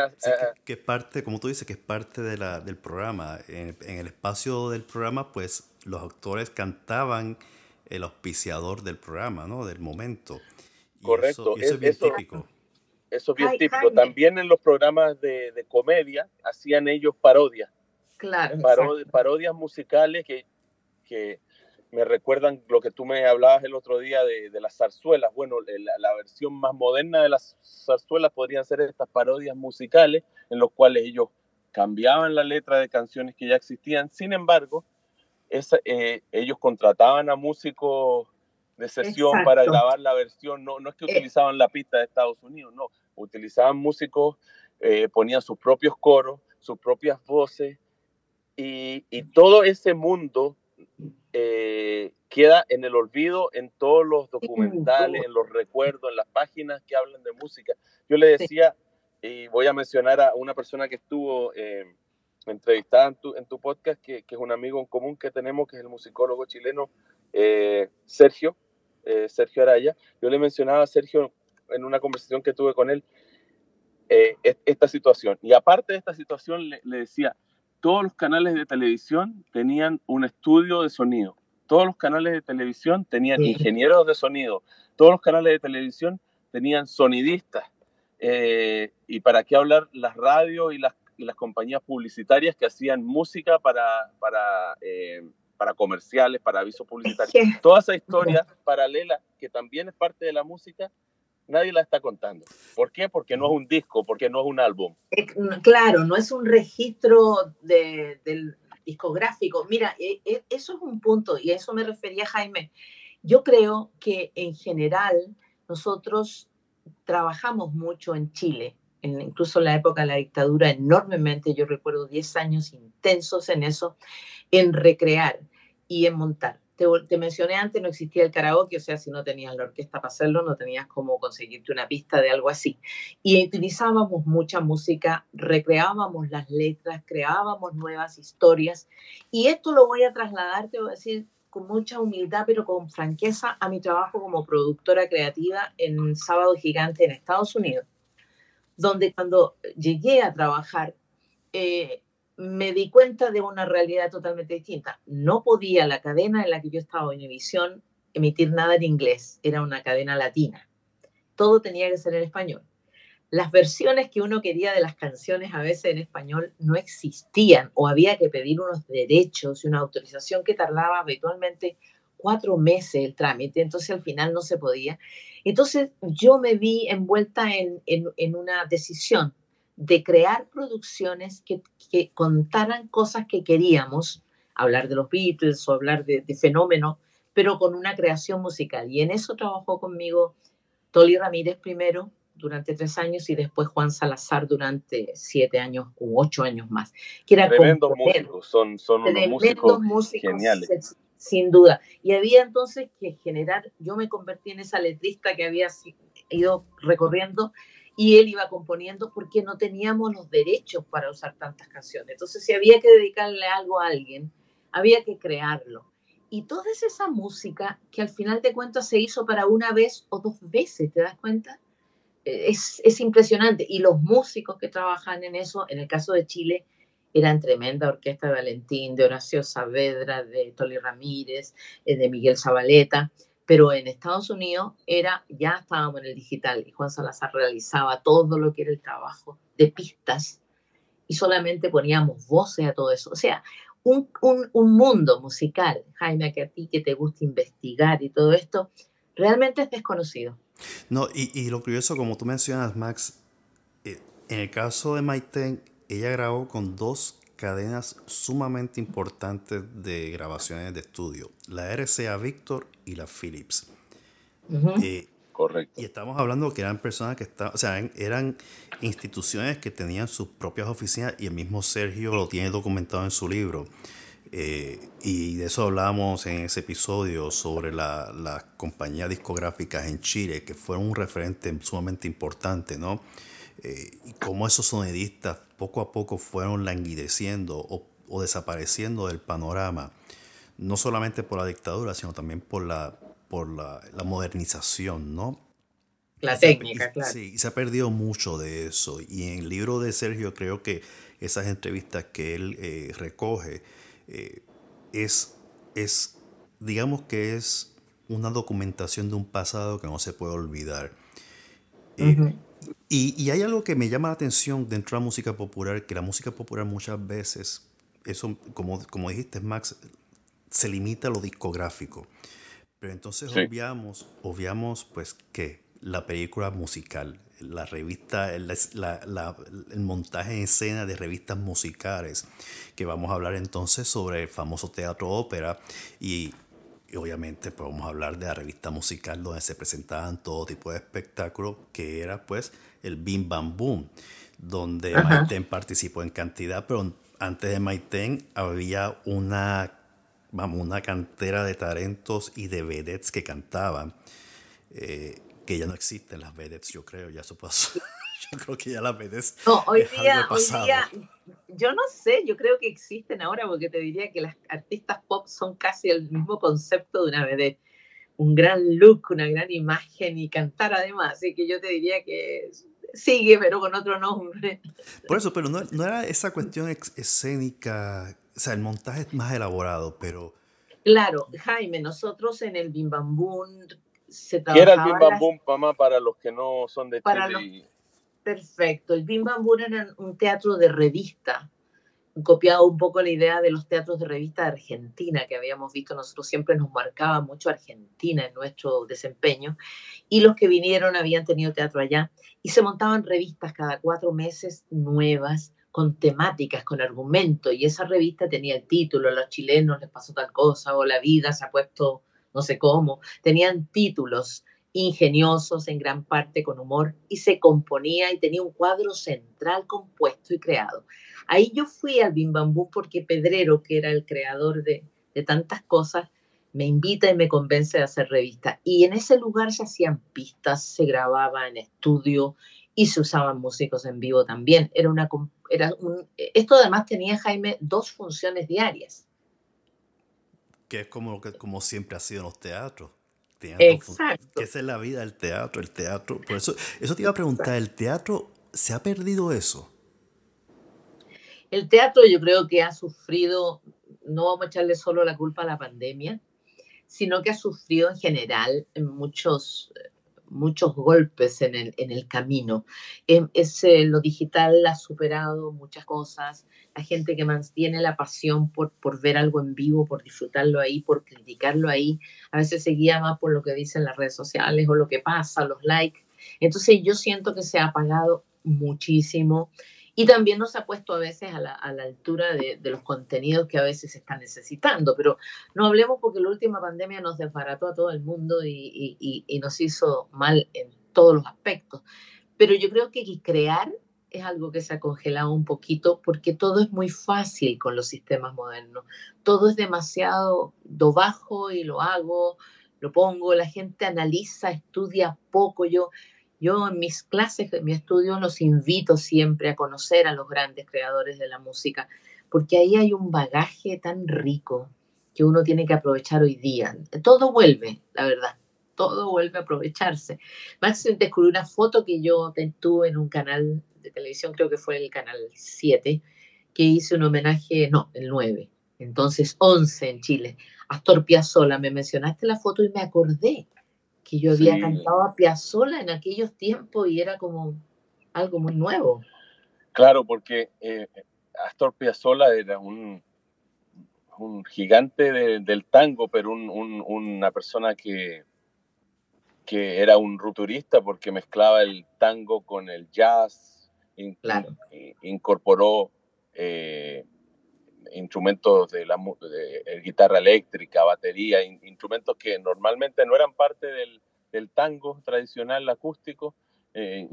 S1: que, parte, como tú dices, que es parte de la, del programa. En, el espacio del programa, pues los actores cantaban el auspiciador del programa, ¿no? Del momento.
S2: Correcto.
S1: Eso, es bien típico.
S2: Eso es bien típico. También en los programas de, de comedia hacían ellos parodias.
S3: Claro.
S2: parodias musicales que, que me recuerdan lo que tú me hablabas el otro día de, de las zarzuelas. Bueno, la, versión más moderna de las zarzuelas podrían ser estas parodias musicales en los cuales ellos cambiaban la letra de canciones que ya existían. Sin embargo, eh, ellos contrataban a músicos de sesión para grabar la versión. No, no es que eh. utilizaban la pista de Estados Unidos, no. Utilizaban músicos, eh, ponían sus propios coros, sus propias voces y, y todo ese mundo eh, queda en el olvido en todos los documentales, en los recuerdos, en las páginas que hablan de música. Yo le decía, y voy a mencionar a una persona que estuvo eh, entrevistada en tu, en tu podcast, que, que, es un amigo en común que tenemos, que es el musicólogo chileno eh, Sergio, Sergio Araya. Yo le mencionaba a Sergio en una conversación que tuve con él esta situación. Y aparte de esta situación, le, le decía, todos los canales de televisión tenían un estudio de sonido, todos los canales de televisión tenían ingenieros de sonido, todos los canales de televisión tenían sonidistas. Eh, y para qué hablar las radios y las, las, compañías publicitarias que hacían música para, para, eh, para comerciales, para avisos publicitarios. Toda esa historia paralela que también es parte de la música nadie la está contando. ¿Por qué? Porque no es un disco, porque no es un álbum.
S3: Claro, no es un registro de, del discográfico. Mira, e, e, eso es un punto y a eso me refería Jaime. Yo creo que en general nosotros trabajamos mucho en Chile, en, incluso en la época de la dictadura, enormemente. Yo recuerdo 10 años intensos en eso, en recrear y en montar te, mencioné antes, no existía el karaoke, o sea, si no tenías la orquesta para hacerlo, no tenías cómo conseguirte una pista de algo así. Y utilizábamos mucha música, recreábamos las letras, creábamos nuevas historias. Y esto lo voy a trasladar, te voy a decir, con mucha humildad, pero con franqueza, a mi trabajo como productora creativa en Sábado Gigante en Estados Unidos, donde cuando llegué a trabajar, eh, me di cuenta de una realidad totalmente distinta. No podía la cadena en la que yo estaba, en emisión emitir nada en inglés. Era una cadena latina. Todo tenía que ser en español. Las versiones que uno quería de las canciones a veces en español no existían o había que pedir unos derechos y una autorización que tardaba habitualmente cuatro meses el trámite, entonces al final no se podía. Entonces yo me vi envuelta en, una decisión de crear producciones que, contaran cosas que queríamos, hablar de los Beatles o hablar de, fenómenos, pero con una creación musical. Y en eso trabajó conmigo Toli Ramírez primero durante tres años y después Juan Salazar durante siete años u ocho años más.
S2: Que era Tremendos músicos, son, son unos músicos, músicos geniales.
S3: Sin duda. Y había entonces que generar, yo me convertí en esa letrista que había ido recorriendo y él iba componiendo porque no teníamos los derechos para usar tantas canciones. Entonces, si había que dedicarle algo a alguien, había que crearlo. Y toda esa música que al final de cuentas se hizo para una vez o dos veces, ¿te das cuenta? Eh, es, es impresionante. Y los músicos que trabajan en eso, en el caso de Chile, eran tremenda orquesta de Valentín, de Horacio Saavedra, de Toli Ramírez, eh, de Miguel Zabaleta pero en Estados Unidos era, ya estábamos en el digital y Juan Salazar realizaba todo lo que era el trabajo de pistas y solamente poníamos voces a todo eso. O sea, un, un, un mundo musical, Jaime, que a ti que te gusta investigar y todo esto, realmente es desconocido.
S1: No, y, y lo curioso, como tú mencionas, Max, eh, en el caso de Maite, ella grabó con dos cadenas sumamente importantes de grabaciones de estudio, la RCA Victor y la Philips.
S2: Eh, Correcto.
S1: Y estamos hablando que eran personas que estaban, o sea, eran instituciones que tenían sus propias oficinas y el mismo Sergio lo tiene documentado en su libro. Eh, y de eso hablábamos en ese episodio sobre las la compañías discográficas en Chile, que fueron un referente sumamente importante, ¿no? Eh, y cómo esos sonidistas poco a poco fueron languideciendo o, desapareciendo del panorama, no solamente por la dictadura, sino también por la, por la, modernización, ¿no?
S3: La técnica, claro.
S1: Sí, se ha perdido mucho de eso. Y en el libro de Sergio creo que esas entrevistas que él eh, recoge eh, es, es, digamos que es una documentación de un pasado que no se puede olvidar. Y, hay algo que me llama la atención dentro de la música popular, que la música popular muchas veces, eso como, como dijiste Max, se limita a lo discográfico. Pero entonces obviamos, obviamos pues que la película musical, la revista, el, el montaje en escena de revistas musicales, que vamos a hablar entonces sobre el famoso teatro ópera y y obviamente pues, vamos a hablar de la revista musical donde se presentaban todo tipo de espectáculos, que era pues el Bim Bam Boom, donde Maiten participó en cantidad, pero antes de Maiten había una, vamos, una cantera de talentos y de vedettes que cantaban, eh, que ya no existen las vedettes, yo creo, ya eso pasó. yo creo que ya las vedettes.
S3: No, hoy día, hoy día, yo no sé, yo creo que existen ahora porque te diría que las artistas pop son casi el mismo concepto de una vedette un gran look, una gran imagen y cantar además. Así que yo te diría que sigue, pero con otro nombre.
S1: Por eso, pero no, no era esa cuestión escénica, o sea, el montaje es más elaborado, pero...
S3: Claro, Jaime, nosotros en el Bim Bam Boom
S2: se ¿Qué era el Bim Bam Boom, mamá, para los que no son de Chile?
S3: Perfecto, el Bim Bam Boom era un teatro de revista, copiado un poco la idea de los teatros de revista de Argentina que habíamos visto, nosotros siempre nos marcaba mucho Argentina en nuestro desempeño, y los que vinieron habían tenido teatro allá, y se montaban revistas cada cuatro meses nuevas, con temáticas, con argumento, y esa revista tenía el título, los chilenos les pasó tal cosa, o la vida se ha puesto no sé cómo, tenían títulos ingeniosos en gran parte con humor y se componía y tenía un cuadro central compuesto y creado. Ahí yo fui al Bim Bambú porque Pedrero, que era el creador de, de tantas cosas, me invita y me convence de hacer revista. Y en ese lugar se hacían pistas, se grababa en estudio y se usaban músicos en vivo también. Era una, era un, esto además tenía, Jaime, dos funciones diarias.
S1: Que es como, como siempre ha sido en los teatros.
S3: Exacto.
S1: Que esa es la vida del teatro, el teatro. Por eso, eso te iba a preguntar, ¿el teatro se ha perdido eso?
S3: El teatro yo creo que ha sufrido, no vamos a echarle solo la culpa a la pandemia, sino que ha sufrido en general muchos, muchos golpes en el, en el camino. Em, es, eh, lo digital ha superado muchas cosas. La gente que mantiene la pasión por, por ver algo en vivo, por disfrutarlo ahí, por criticarlo ahí, a veces se guía más por lo que dicen las redes sociales o lo que pasa, los likes. Entonces yo siento que se ha apagado muchísimo y también nos ha puesto a veces a la, altura de, los contenidos que a veces se están necesitando. Pero no hablemos porque la última pandemia nos desbarató a todo el mundo y, y nos hizo mal en todos los aspectos. Pero yo creo que crear es algo que se ha congelado un poquito porque todo es muy fácil con los sistemas modernos. Todo es demasiado do bajo y lo hago, lo pongo, la gente analiza, estudia poco. Yo yo en mis clases, en mi estudio, los invito siempre a conocer a los grandes creadores de la música, porque ahí hay un bagaje tan rico que uno tiene que aprovechar hoy día. Todo vuelve, la verdad, todo vuelve a aprovecharse. Max descubrió una foto que yo tuve en un canal de televisión, creo que fue el canal 7, que hice un homenaje, no, el 9, entonces 11 en Chile. Astor Piazzolla, me mencionaste la foto y me acordé que yo había cantado a Piazzolla en aquellos tiempos y era como algo muy nuevo.
S2: Claro, porque eh, Astor Piazzolla era un, un gigante del tango, pero una persona que, que era un rupturista porque mezclaba el tango con el jazz, incorporó eh, instrumentos de la eh, guitarra eléctrica, batería, instrumentos que normalmente no eran parte del, tango tradicional acústico, eh,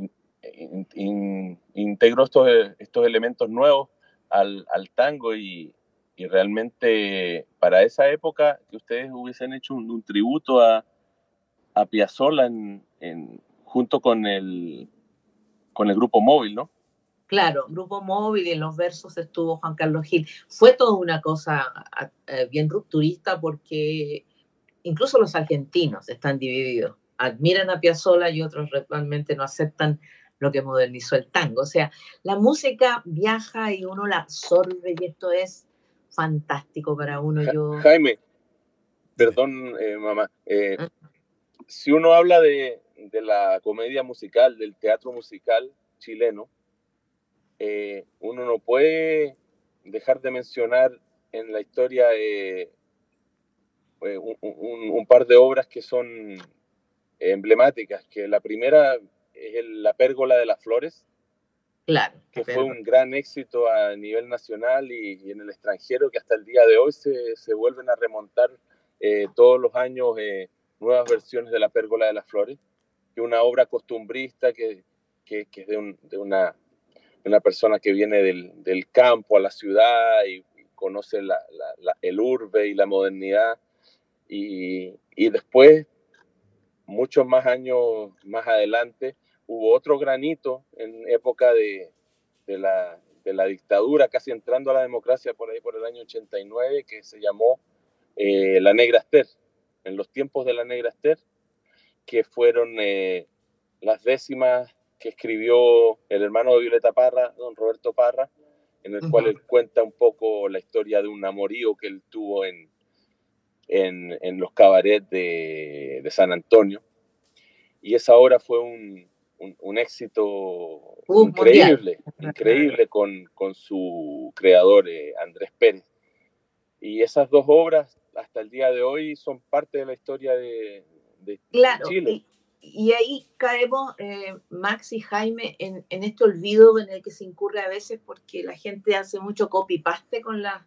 S2: integró estos, estos elementos nuevos al, tango y, realmente para esa época que ustedes hubiesen hecho un, tributo a, a Piazzolla en, junto con el, con el grupo móvil, ¿no?
S3: Claro, Grupo Móvil y en los versos estuvo Juan Carlos Gil. Fue toda una cosa eh, bien rupturista porque incluso los argentinos están divididos. Admiran a Piazzolla y otros realmente no aceptan lo que modernizó el tango. O sea, la música viaja y uno la absorbe y esto es fantástico para uno. Yo...
S2: Jaime, perdón, eh, mamá. Eh, ah. si uno habla de la comedia musical, del teatro musical chileno, eh, uno no puede dejar de mencionar en la historia eh, un, par de obras que son emblemáticas, que la primera es La Pérgola de las Flores,
S3: claro,
S2: que fue un gran éxito a nivel nacional y, en el extranjero, que hasta el día de hoy se, se vuelven a remontar eh, todos los años nuevas versiones de La Pérgola de las Flores, que una obra costumbrista que, que, que es de, un, de una una persona que viene del, campo a la ciudad y, conoce el urbe y la modernidad. Y, después, muchos más años más adelante, hubo otro granito en época de, la, dictadura, casi entrando a la democracia por ahí por el año 89, que se llamó eh, La Negra Esther, en los tiempos de la Negra Esther, que fueron eh, las décimas que escribió el hermano de Violeta Parra, don Roberto Parra, en el cual él cuenta un poco la historia de un amorío que él tuvo en, en, los cabarets de, San Antonio. Y esa obra fue un, un, éxito uh, increíble, increíble con, con, su creador eh, Andrés Pérez. Y esas dos obras hasta el día de hoy son parte de la historia de, de Chile.
S3: Y, ahí caemos, eh, Max y Jaime, en, en, este olvido en el que se incurre a veces porque la gente hace mucho copy-paste con la,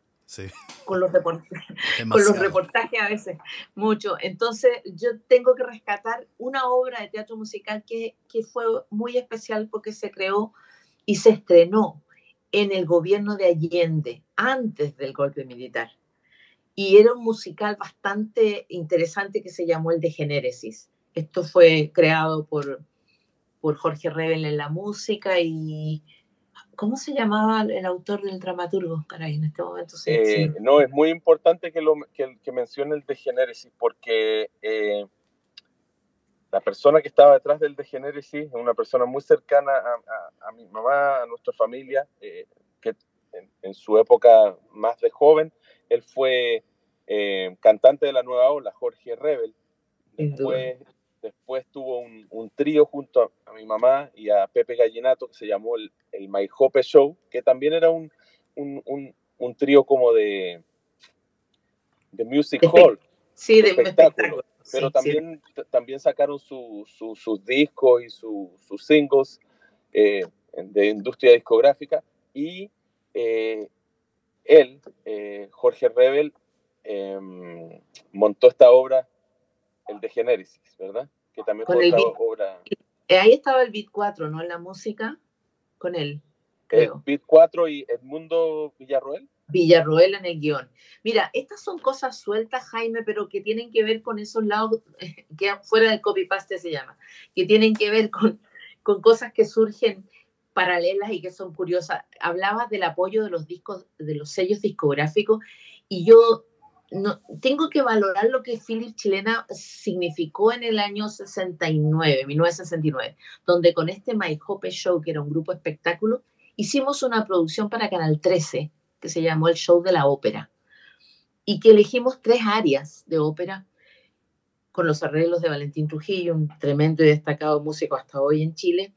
S3: con, los con los reportajes a veces, mucho. Entonces yo tengo que rescatar una obra de teatro musical que, que fue muy especial porque se creó y se estrenó en el gobierno de Allende, antes del golpe militar. Y era un musical bastante interesante que se llamó El de Genéresis. Esto fue creado por, por Jorge Rebel en la música y, ¿Cómo se llamaba el autor del dramaturgo? Caray, en este momento
S2: eh, No, es muy importante que, lo, que, que mencione el degeneresis porque eh, la persona que estaba detrás del degeneresis es una persona muy cercana a, mi mamá, a nuestra familia, eh, que en, su época más de joven, él fue cantante de la nueva ola, Jorge Rebel. Después Después tuvo un, trío junto a, mi mamá y a Pepe Gallinato que se llamó el, el My Hope Show, que también era un, un, trío como de, de music hall.
S3: Sí, de, espectáculo.
S2: Pero también, también sacaron sus discos y sus singles eh, de industria discográfica. Y eh, él, eh, Jorge Rebel, em, montó esta obra el de Genesis, ¿verdad? Que también fue otra obra.
S3: Eh, ahí estaba el Beat 4, ¿no? En la música, con él.
S2: Creo. El Beat 4 y Edmundo Villarroel.
S3: Villarroel en el guion. Mira, estas son cosas sueltas, Jaime, pero que tienen que ver con esos lados, que fuera del copy-paste se llama, que tienen que ver con, con cosas que surgen paralelas y que son curiosas. Hablabas del apoyo de los discos, de los sellos discográficos, y yo no, tengo que valorar lo que Philip Chilena significó en el año 69, 1969, donde con este My Hope Show, que era un grupo espectáculo, hicimos una producción para Canal 13 que se llamó El Show de la Ópera y que elegimos tres áreas de ópera con los arreglos de Valentín Trujillo, un tremendo y destacado músico hasta hoy en Chile.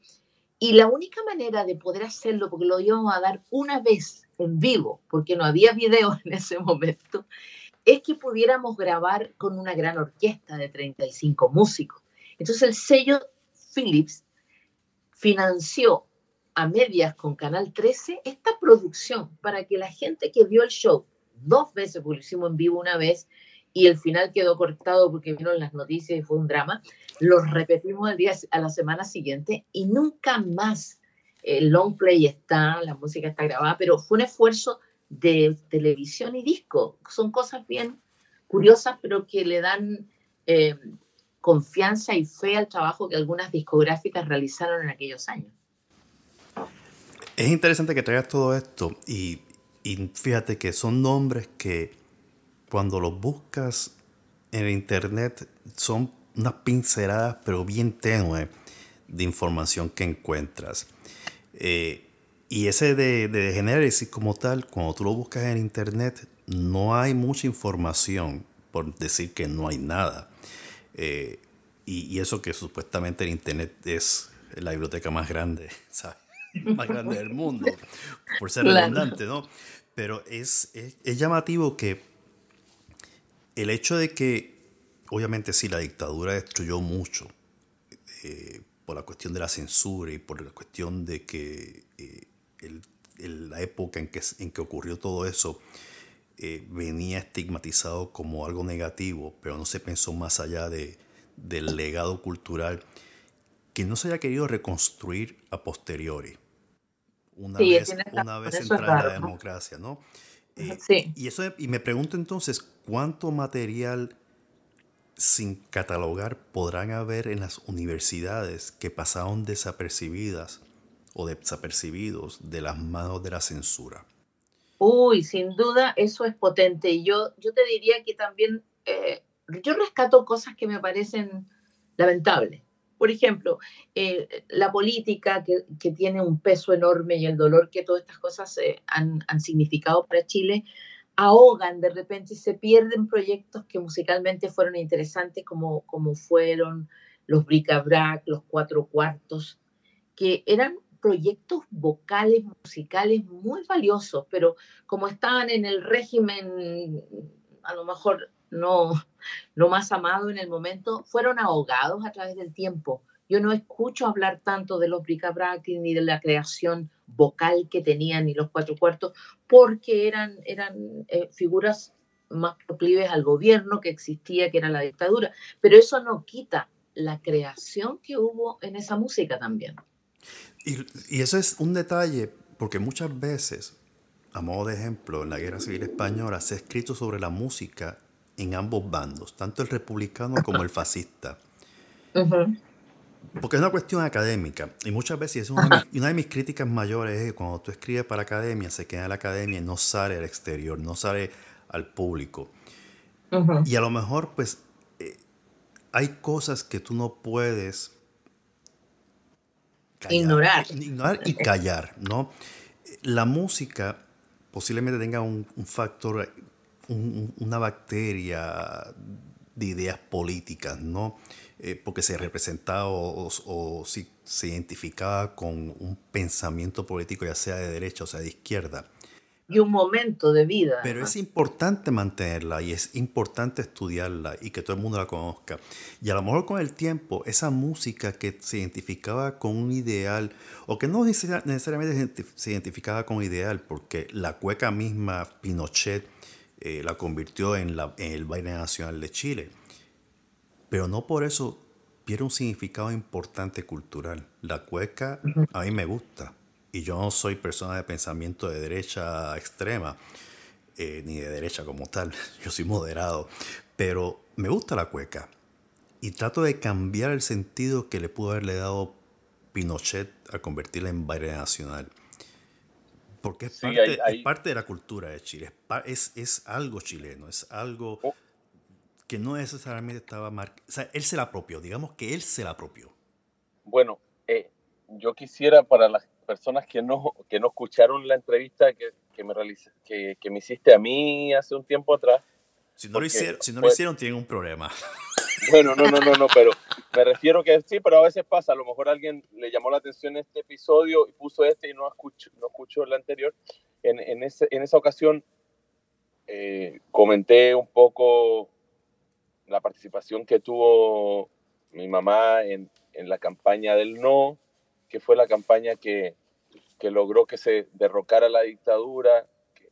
S3: Y la única manera de poder hacerlo, porque lo íbamos a dar una vez en vivo, porque no había video en ese momento, es que pudiéramos grabar con una gran orquesta de 35 músicos. Entonces el sello Philips financió a medias con Canal 13 esta producción para que la gente que vio el show dos veces, porque lo hicimos en vivo una vez y el final quedó cortado porque vino en las noticias y fue un drama, lo repetimos al día, a la semana siguiente y nunca más el long play está, la música está grabada, pero fue un esfuerzo de televisión y disco. Son cosas bien curiosas, pero que le dan eh, confianza y fe al trabajo que algunas discográficas realizaron en aquellos años.
S1: Es interesante que traigas todo esto y, y fíjate que son nombres que cuando los buscas en internet son unas pinceladas pero bien tenues de información que encuentras. Eh, y ese de, de Genesis como tal, cuando tú lo buscas en internet, no hay mucha información, por decir que no hay nada. Eh, y, eso que supuestamente el internet es la biblioteca más grande, ¿sabes? más grande del mundo, por ser redundante, ¿no? Pero es, es, llamativo que el hecho de que, obviamente sí, la dictadura destruyó mucho eh, por la cuestión de la censura y por la cuestión de que eh, la época en que, en que ocurrió todo eso eh, venía estigmatizado como algo negativo, pero no se pensó más allá de, del legado cultural que no se haya querido reconstruir a posteriori. una vez, una vez entrada la democracia, ¿no?
S3: Eh, sí.
S1: Y, eso, y me pregunto entonces, ¿cuánto material sin catalogar podrán haber en las universidades que pasaron desapercibidas o desapercibidos de las manos de la censura?
S3: Uy, sin duda eso es potente. Y yo, yo te diría que también eh, yo rescato cosas que me parecen lamentables. Por ejemplo, eh, la política que, que, tiene un peso enorme y el dolor que todas estas cosas eh, han, han, significado para Chile, ahogan de repente y se pierden proyectos que musicalmente fueron interesantes, como, como fueron los bric-a-brac, los cuatro cuartos, que eran proyectos vocales, musicales muy valiosos, pero como estaban en el régimen, a lo mejor no, no más amado en el momento, fueron ahogados a través del tiempo. Yo no escucho hablar tanto de los bric-a-brac ni de la creación vocal que tenían ni los cuatro cuartos, porque eran, eran eh, figuras más proclives al gobierno que existía, que era la dictadura. Pero eso no quita la creación que hubo en esa música también.
S1: Y, eso es un detalle, porque muchas veces, a modo de ejemplo, en la Guerra Civil Española se ha escrito sobre la música en ambos bandos, tanto el republicano como el fascista. Porque es una cuestión académica y muchas veces es una, de mis críticas mayores es que cuando tú escribes para academia se queda en la academia y no sale al exterior, no sale al público. Y a lo mejor pues eh, hay cosas que tú no puedes
S3: ignorar.
S1: ignorar y callar, ¿no? La música posiblemente tenga un, factor, una bacteria de ideas políticas, ¿no? Eh, porque se representaba o, o, se identificaba con un pensamiento político, ya sea de derecha o sea de izquierda
S3: y un momento de vida.
S1: Pero es importante mantenerla y es importante estudiarla y que todo el mundo la conozca. Y a lo mejor con el tiempo, esa música que se identificaba con un ideal, o que no necesariamente se identificaba con un ideal, porque la cueca misma, Pinochet, eh, la convirtió en, la, en el baile nacional de Chile. Pero no por eso pierde un significado importante cultural. La cueca a mí me gusta y yo no soy persona de pensamiento de derecha extrema, eh, ni de derecha como tal, yo soy moderado, pero me gusta la cueca y trato de cambiar el sentido que le pudo haberle dado Pinochet a convertirla en baile nacional. Porque es, parte, de la cultura de Chile, es, es algo chileno, es algo oh. que no necesariamente estaba marcado. O sea, él se la apropió, digamos que él se la apropió.
S2: Bueno, eh, yo quisiera para las personas que no, que no escucharon la entrevista que, que me, que, que, me hiciste a mí hace un tiempo atrás.
S1: Si no, lo hicieron, si no lo hicieron, tienen un problema.
S2: Bueno, no, no, no, no, pero me refiero que sí, pero a veces pasa, a lo mejor alguien le llamó la atención este episodio y puso este y no escuchó, no escuchó el anterior. En, en, ese, en esa ocasión eh, comenté un poco la participación que tuvo mi mamá en, en la campaña del no, que fue la campaña que, que logró que se derrocara la dictadura, que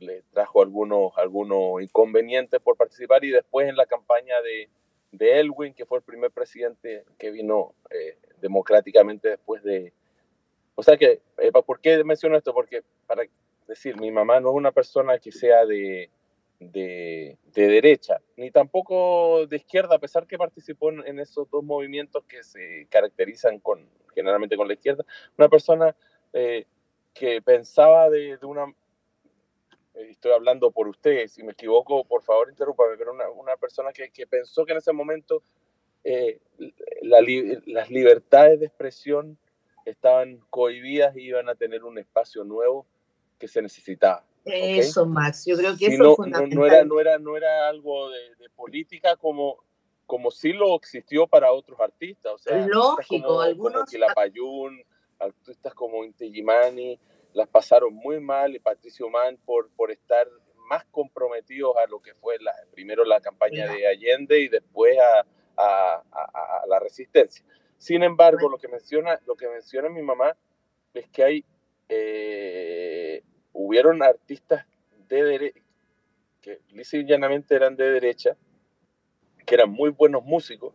S2: le, trajo algunos, algunos inconvenientes por participar, y después en la campaña de, de Elwin, que fue el primer presidente que vino eh, democráticamente después de... O sea que, ¿por qué menciono esto? Porque, para decir, mi mamá no es una persona que sea de, de, de, derecha, ni tampoco de izquierda, a pesar que participó en, esos dos movimientos que se caracterizan con, generalmente con la izquierda, una persona eh, que pensaba de, de una, eh, estoy hablando por ustedes, si me equivoco, por favor interrúpame, pero una, una persona que, que, pensó que en ese momento eh, la, las libertades de expresión estaban cohibidas y iban a tener un espacio nuevo que se necesitaba.
S3: Eso, Max, yo creo que eso
S2: no,
S3: es fundamental.
S2: No, era, no, era, no era algo de, de, política como, como sí lo existió para otros artistas. O sea,
S3: Lógico, como, algunos.
S2: Como Quilapayún, artistas como Inti Gimani, las pasaron muy mal y Patricio Mann por, por estar más comprometidos a lo que fue la, primero la campaña de Allende y después a, a, a, a la resistencia. Sin embargo, lo que menciona, lo que menciona mi mamá es que hay eh, hubieron artistas de derecha, que lisa y llanamente eran de derecha, que eran muy buenos músicos.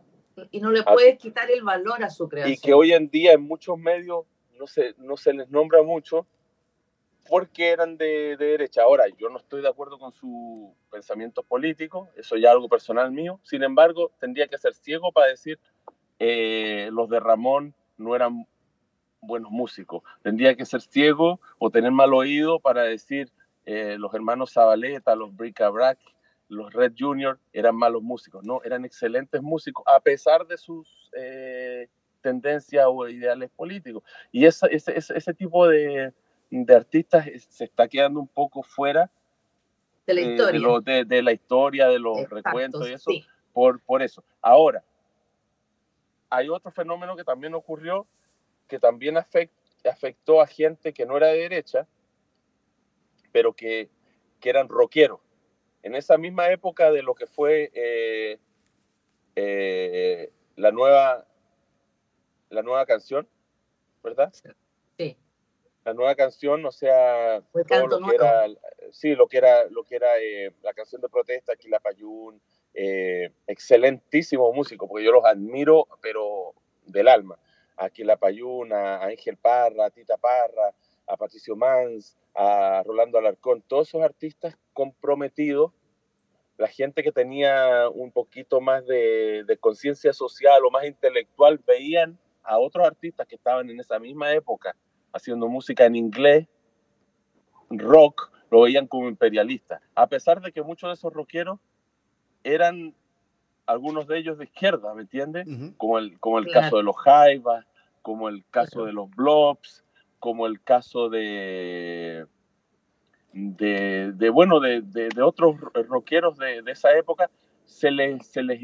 S3: Y no le puedes quitar el valor a su creación.
S2: Y que hoy en día en muchos medios no, se, no se les nombra mucho porque eran de, derecha. Ahora, yo no estoy de acuerdo con su pensamiento político, eso ya es algo personal mío. Sin embargo, tendría que ser ciego para decir eh, los de Ramón no eran buenos músicos. Tendría que ser ciego o tener mal oído para decir eh, los hermanos Zabaleta, los Brick-a-Brack, los Red Junior eran malos músicos. No, eran excelentes músicos, a pesar de sus eh, tendencias o ideales políticos. Y ese, ese tipo de, de artistas se está quedando un poco fuera
S3: de la historia,
S2: de, la historia, de los recuentos y eso, por, por eso. Ahora, hay otro fenómeno que también ocurrió, que también afectó a gente que no era de derecha, pero que, que eran rockeros. En esa misma época de lo que fue eh, eh, la, nueva, la nueva canción, ¿verdad?
S3: Sí
S2: la nueva canción, o sea, todo lo que era, sí, lo que era, lo que era eh, la canción de protesta, Aquila Payún, eh, excelentísimo músico, porque yo los admiro, pero del alma. Aquila Payún, a, Ángel Parra, a Tita Parra, a Patricio Mans, a Rolando Alarcón, todos esos artistas comprometidos, la gente que tenía un poquito más de, de conciencia social o más intelectual, veían a otros artistas que estaban en esa misma época haciendo música en inglés, rock, lo veían como imperialista. A pesar de que muchos de esos rockeros eran algunos de ellos de izquierda, ¿me entiendes? Como el, como el caso de los Jaivas, como el caso de los Blobs, como el caso de, de, bueno, de, de, otros rockeros de, esa época, se les, se les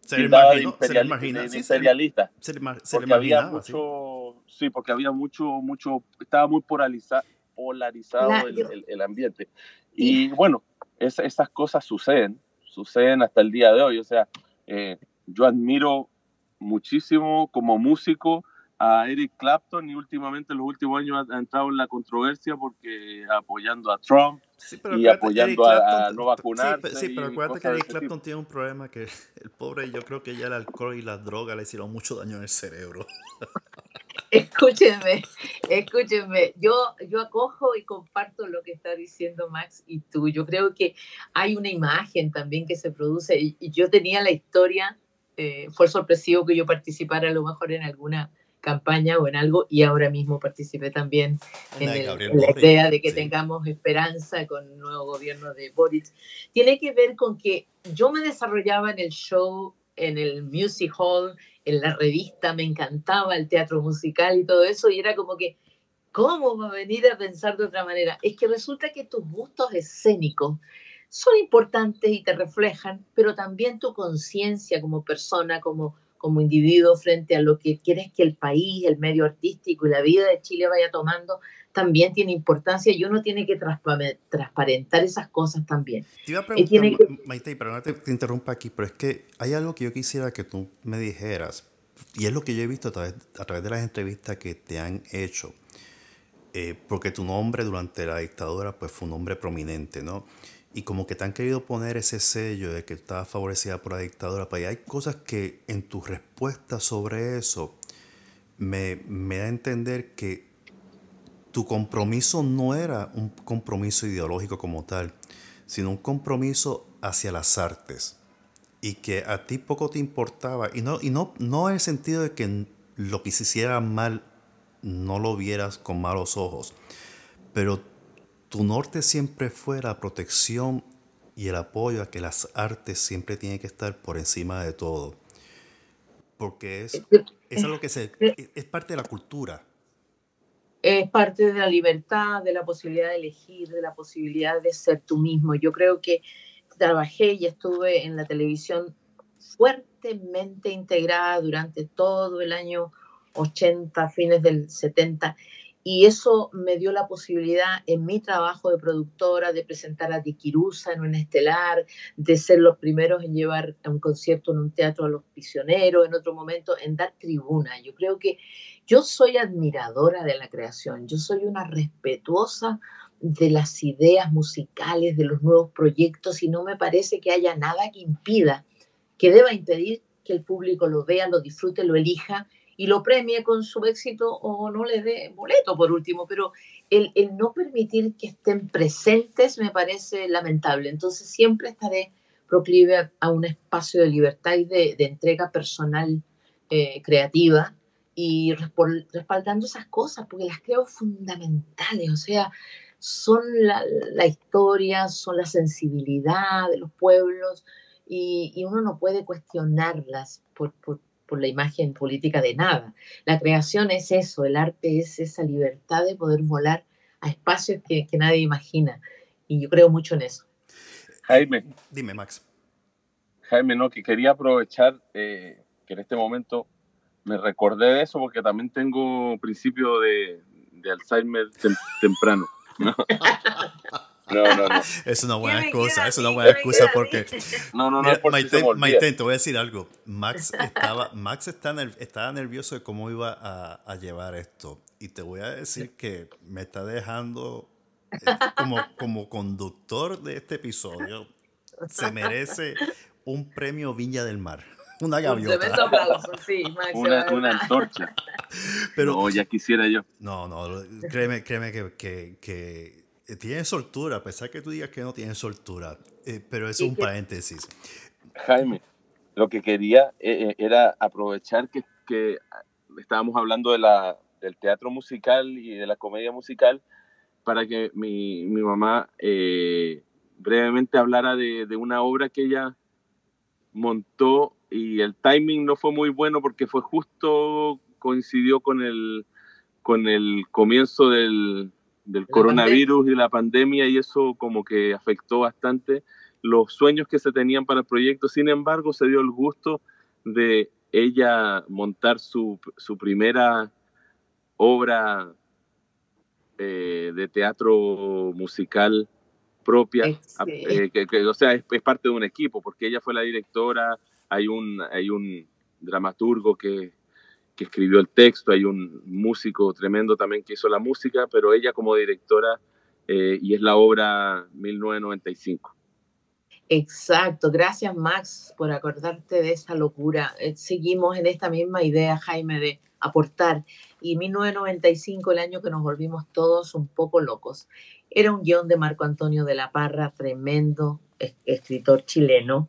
S1: se le imagina,
S2: se imperialista.
S1: Se le,
S2: porque había mucho, sí. porque había mucho, mucho, estaba muy polarizado el, el, ambiente. Y bueno, esas cosas suceden, suceden hasta el día de hoy. O sea, eh, yo admiro muchísimo como músico a Eric Clapton y últimamente en los últimos años ha, entrado en la controversia porque apoyando a Trump y apoyando a, no vacunarse.
S1: Sí, pero acuérdate que Eric Clapton tiene un problema que el pobre, yo creo que ya el alcohol y las drogas le hicieron mucho daño en el cerebro.
S3: Escúchenme, escúchenme. Yo, yo acojo y comparto lo que está diciendo Max y tú. Yo creo que hay una imagen también que se produce y, yo tenía la historia, eh, fue sorpresivo que yo participara a lo mejor en alguna campaña o en algo y ahora mismo participé también en, la idea de que tengamos esperanza con el nuevo gobierno de Boris. Tiene que ver con que yo me desarrollaba en el show, en el music hall, en la revista, me encantaba el teatro musical y todo eso y era como que, ¿cómo va a venir a pensar de otra manera? Es que resulta que tus gustos escénicos son importantes y te reflejan, pero también tu conciencia como persona, como como individuo frente a lo que quieres que el país, el medio artístico y la vida de Chile vaya tomando, también tiene importancia y uno tiene que transparentar esas cosas también.
S1: Te iba a preguntar, Maite, pero no te, interrumpa aquí, pero es que hay algo que yo quisiera que tú me dijeras, y es lo que yo he visto a través, a través de las entrevistas que te han hecho, eh, porque tu nombre durante la dictadura pues fue un nombre prominente, ¿no? Y como que te han querido poner ese sello de que estás favorecida por la dictadura, pues hay cosas que en tu respuesta sobre eso me, me da a entender que tu compromiso no era un compromiso ideológico como tal, sino un compromiso hacia las artes. Y que a ti poco te importaba y no y no no en el sentido de que lo que se hiciera mal no lo vieras con malos ojos, pero tu norte siempre fue la protección y el apoyo a que las artes siempre tienen que estar por encima de todo. Porque es, es algo que se, es parte de la cultura.
S3: Es parte de la libertad, de la posibilidad de elegir, de la posibilidad de ser tú mismo. Yo creo que trabajé y estuve en la televisión fuertemente integrada durante todo el año 80, fines del 70, y eso me dio la posibilidad en mi trabajo de productora de presentar a Dikirusa en un estelar, de ser los primeros en llevar a un concierto en un teatro a los prisioneros, en otro momento en dar tribuna. Yo creo que yo soy admiradora de la creación, yo soy una respetuosa de las ideas musicales, de los nuevos proyectos y no me parece que haya nada que impida, que deba impedir que el público lo vea, lo disfrute, lo elija y lo premie con su éxito o no le dé boleto por último, pero el, no permitir que estén presentes me parece lamentable. Entonces siempre estaré proclive a, un espacio de libertad y de, entrega personal eh, creativa y respaldando esas cosas, porque las creo fundamentales, o sea, son la, la historia, son la sensibilidad de los pueblos y, y uno no puede cuestionarlas por, por, la imagen política de nada. La creación es eso, el arte es esa libertad de poder volar a espacios que, que nadie imagina y yo creo mucho en eso.
S2: Jaime.
S1: Dime, Max.
S2: Jaime, no, que quería aprovechar eh, que en este momento me recordé de eso porque también tengo principio de, de Alzheimer temprano. ¿no? No, no, no.
S1: Es una buena excusa, es una buena excusa porque...
S2: No, no, no.
S1: Mira, Maite, Maite, te voy a decir algo. Max estaba, Max está estaba nervioso de cómo iba a, a, llevar esto. Y te voy a decir que me está dejando eh, como, como conductor de este episodio. Se merece un premio Viña del Mar. Una gaviota.
S3: Un aplauso, sí, Max,
S2: una, una, antorcha.
S1: Pero,
S2: no, ya quisiera yo.
S1: No, no, créeme, créeme que, que, que tiene soltura, a pesar que tú digas que no tiene soltura. Eh, pero es un paréntesis.
S2: Jaime, lo que quería eh, era aprovechar que, que estábamos hablando de la, del teatro musical y de la comedia musical para que mi, mi mamá eh, brevemente hablara de, de, una obra que ella montó y el timing no fue muy bueno porque fue justo, coincidió con el, con el comienzo del, del coronavirus y la pandemia y eso como que afectó bastante los sueños que se tenían para el proyecto. Sin embargo, se dio el gusto de ella montar su, su primera obra eh, de teatro musical propia, eh, que, que, o sea, es, es, parte de un equipo, porque ella fue la directora, hay un, hay un dramaturgo que, que escribió el texto, hay un músico tremendo también que hizo la música, pero ella como directora, eh, y es la obra 1995.
S3: Exacto, gracias Max por acordarte de esa locura. Eh, seguimos en esta misma idea, Jaime, de aportar. Y 1995, el año que nos volvimos todos un poco locos. Era un guion de Marco Antonio de la Parra, tremendo escritor chileno,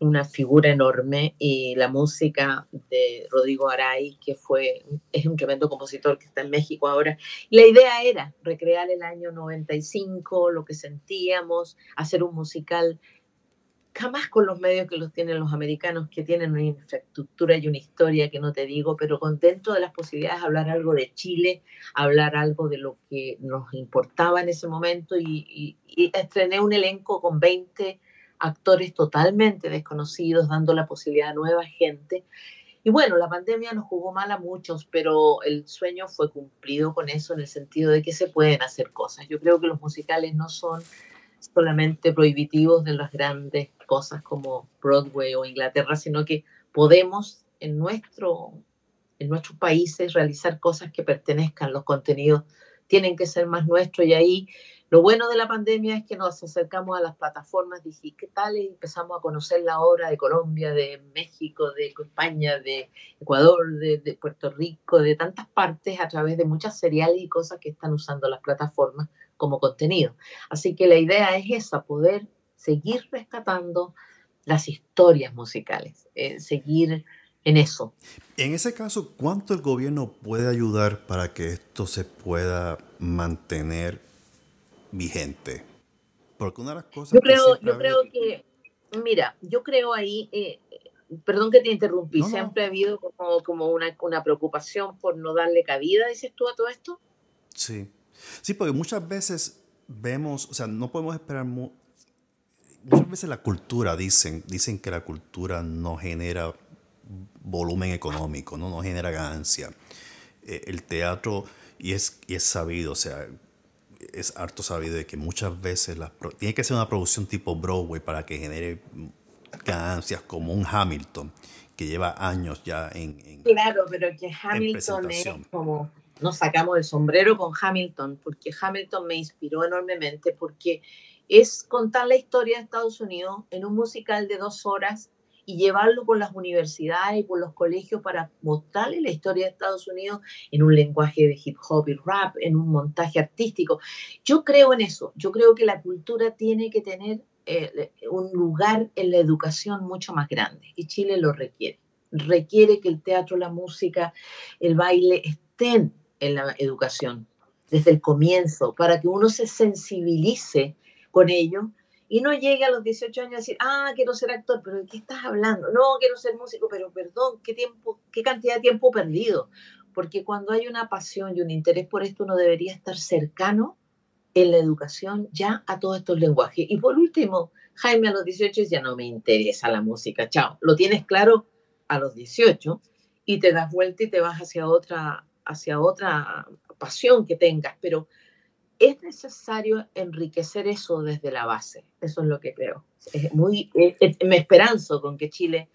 S3: una figura enorme, y la música de Rodrigo Aray, que fue, es un tremendo compositor que está en México ahora. La idea era recrear el año 95, lo que sentíamos, hacer un musical jamás con los medios que los tienen los americanos, que tienen una infraestructura y una historia que no te digo, pero con dentro de las posibilidades hablar algo de Chile, hablar algo de lo que nos importaba en ese momento y, y, y estrené un elenco con 20 actores totalmente desconocidos, dando la posibilidad a nueva gente. Y bueno, la pandemia nos jugó mal a muchos, pero el sueño fue cumplido con eso en el sentido de que se pueden hacer cosas. Yo creo que los musicales no son solamente prohibitivos de las grandes cosas como Broadway o Inglaterra, sino que podemos en, nuestro, en nuestros países realizar cosas que pertenezcan, los contenidos tienen que ser más nuestros y ahí lo bueno de la pandemia es que nos acercamos a las plataformas digitales y empezamos a conocer la obra de Colombia, de México, de España, de Ecuador, de, Puerto Rico, de tantas partes a través de muchas seriales y cosas que están usando las plataformas como contenido. Así que la idea es esa, poder seguir rescatando las historias musicales, eh, seguir en eso.
S1: En ese caso, ¿cuánto el gobierno puede ayudar para que esto se pueda mantener vigente? Porque una de las cosas...
S3: Yo creo, que, yo creo que, mira, yo creo ahí, eh, perdón que te interrumpí, no, siempre no. ha habido como, como una, una, preocupación por no darle cabida, dices tú, a todo esto.
S1: Sí, sí, porque muchas veces vemos, o sea, no podemos esperar... Mu muchas veces la cultura, dicen, dicen que la cultura no genera volumen económico, no, no genera ganancia. Eh, el teatro, y es, y es sabido, o sea, es harto sabido de que muchas veces las tiene que ser una producción tipo Broadway para que genere ganancias como un Hamilton que lleva años ya en, en
S3: claro pero que Hamilton es como nos sacamos el sombrero con Hamilton porque Hamilton me inspiró enormemente porque es contar la historia de Estados Unidos en un musical de dos horas y llevarlo por las universidades y por los colegios para mostrarle la historia de Estados Unidos en un lenguaje de hip hop y rap, en un montaje artístico. Yo creo en eso, yo creo que la cultura tiene que tener eh, un lugar en la educación mucho más grande y Chile lo requiere. Requiere que el teatro, la música, el baile estén en la educación desde el comienzo para que uno se sensibilice con ello y no llegue a los 18 años a decir, ah, quiero ser actor, pero ¿de qué estás hablando? No, quiero ser músico, pero perdón, ¿qué, tiempo, qué cantidad de tiempo perdido? Porque cuando hay una pasión y un interés por esto, uno debería estar cercano en la educación ya a todos estos lenguajes. Y por último, Jaime a los 18 ya no me interesa la música, chao. Lo tienes claro a los 18 y te das vuelta y te vas hacia otra, hacia otra pasión que tengas, pero es necesario enriquecer eso desde la base. Eso es lo que creo. Es muy, me esperanzo con que Chile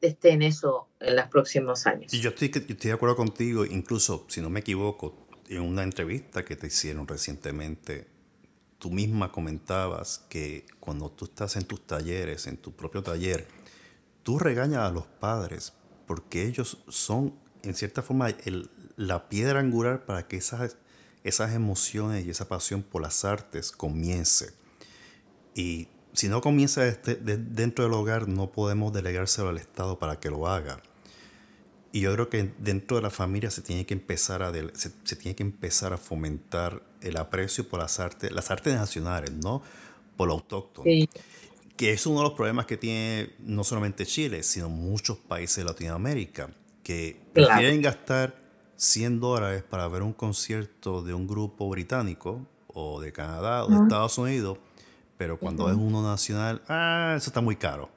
S3: esté en eso en los próximos años.
S1: Y yo estoy, estoy de acuerdo contigo, incluso si no me equivoco, en una entrevista que te hicieron recientemente, tú misma comentabas que cuando tú estás en tus talleres, en tu propio taller, tú regañas a los padres porque ellos son, en cierta forma, la piedra angular para que esas esas emociones y esa pasión por las artes comience. Y si no comienza este, dentro del hogar, no podemos delegárselo al Estado para que lo haga. Y yo creo que dentro de la familia se tiene que empezar a, se, tiene que empezar a fomentar el aprecio por las artes, las artes nacionales, ¿no? Por lo autóctono. Que es uno de los problemas que tiene no solamente Chile, sino muchos países de Latinoamérica, que prefieren gastar 100 dólares para ver un concierto de un grupo británico o de Canadá o de Estados Unidos, pero cuando es uno nacional, ah, eso está muy caro.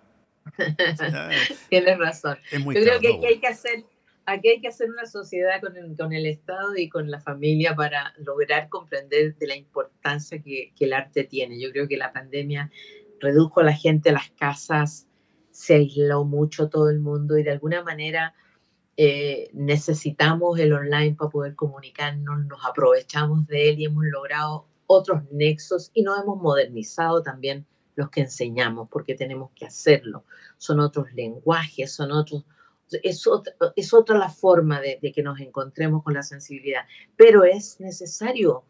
S3: Tienes razón. Yo creo que aquí hay que hacer, aquí hay que hacer una sociedad con el, con el Estado y con la familia para lograr comprender de la importancia que, que el arte tiene. Yo creo que la pandemia redujo a la gente a las casas, se aisló mucho todo el mundo y de alguna manera eh, necesitamos el online para poder comunicarnos, nos aprovechamos de él y hemos logrado otros nexos y nos hemos modernizado también los que enseñamos porque tenemos que hacerlo. Son otros lenguajes, son otros, es otra, es otra la forma de, de que nos encontremos con la sensibilidad, pero es necesario.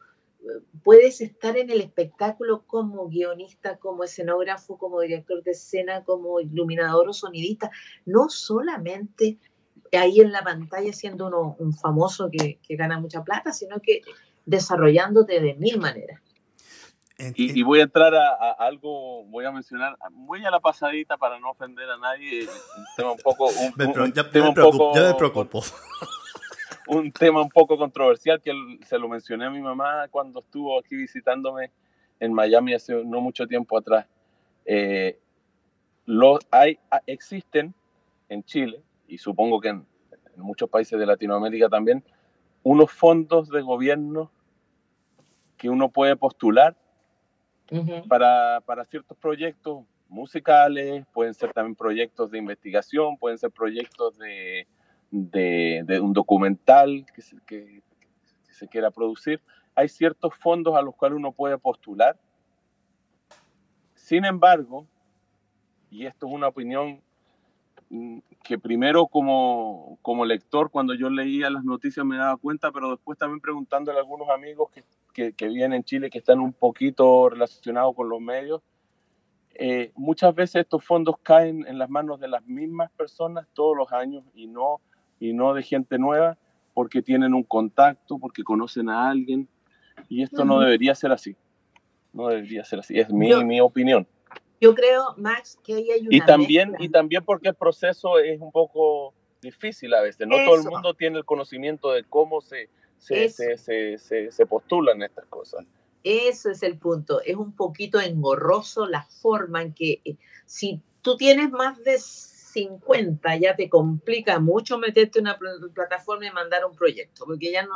S3: Puedes estar en el espectáculo como guionista, como escenógrafo, como director de escena, como iluminador o sonidista, no solamente ahí en la pantalla siendo uno un famoso que, que gana mucha plata, sino que desarrollándote de mil maneras.
S2: Y, voy a entrar a, algo, voy a mencionar, voy a la pasadita para no ofender a nadie, un tema un poco... Un, ya, tema me preocupo, ya me preocupo. Un tema un poco controversial que se lo mencioné a mi mamá cuando estuvo aquí visitándome en Miami hace no mucho tiempo atrás. Eh, los, hay, existen en Chile y supongo que en, muchos países de Latinoamérica también, unos fondos de gobierno que uno puede postular para, para, ciertos proyectos musicales, pueden ser también proyectos de investigación, pueden ser proyectos de, de, un documental que se, que se quiera producir. Hay ciertos fondos a los cuales uno puede postular. Sin embargo, y esto es una opinión que primero como, como lector, cuando yo leía las noticias me daba cuenta, pero después también preguntándole a algunos amigos que, que, que viven en Chile, que están un poquito relacionados con los medios, eh, muchas veces estos fondos caen en las manos de las mismas personas todos los años y no, y no de gente nueva, porque tienen un contacto, porque conocen a alguien, y esto no debería ser así. No debería ser así, es mi, mi opinión.
S3: Yo creo, Max, que ahí hay una
S2: y también Y también porque el proceso es un poco difícil a veces. No todo el mundo tiene el conocimiento de cómo se, se, se, se, se, postulan estas cosas.
S3: Eso es el punto. Es un poquito engorroso la forma en que eh, si tú tienes más de 50 ya te complica mucho meterte en una plataforma y mandar un proyecto, porque ya no,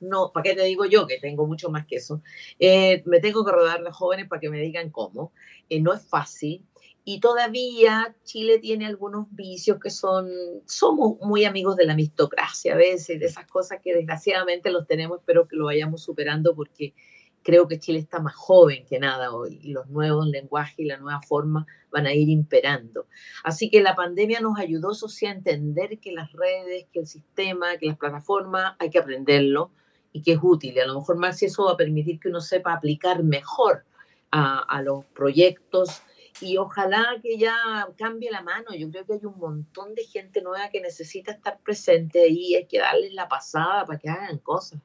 S3: no ¿para qué te digo yo que tengo mucho más que eso? Eh, me tengo que rodar de jóvenes para que me digan cómo. Eh, no es fácil. Y todavía Chile tiene algunos vicios que son, somos muy amigos de la mistocracia a veces, de esas cosas que desgraciadamente los tenemos, pero que lo vayamos superando porque creo que Chile está más joven que nada hoy y los nuevos lenguajes y la nueva forma van a ir imperando. Así que la pandemia nos ayudó, a entender que las redes, que el sistema, que las plataformas, hay que aprenderlo y que es útil. A lo mejor más si eso va a permitir que uno sepa aplicar mejor a, a los proyectos y ojalá que ya cambie la mano. Yo creo que hay un montón de gente nueva que necesita estar presente y hay que darles la pasada para que hagan cosas.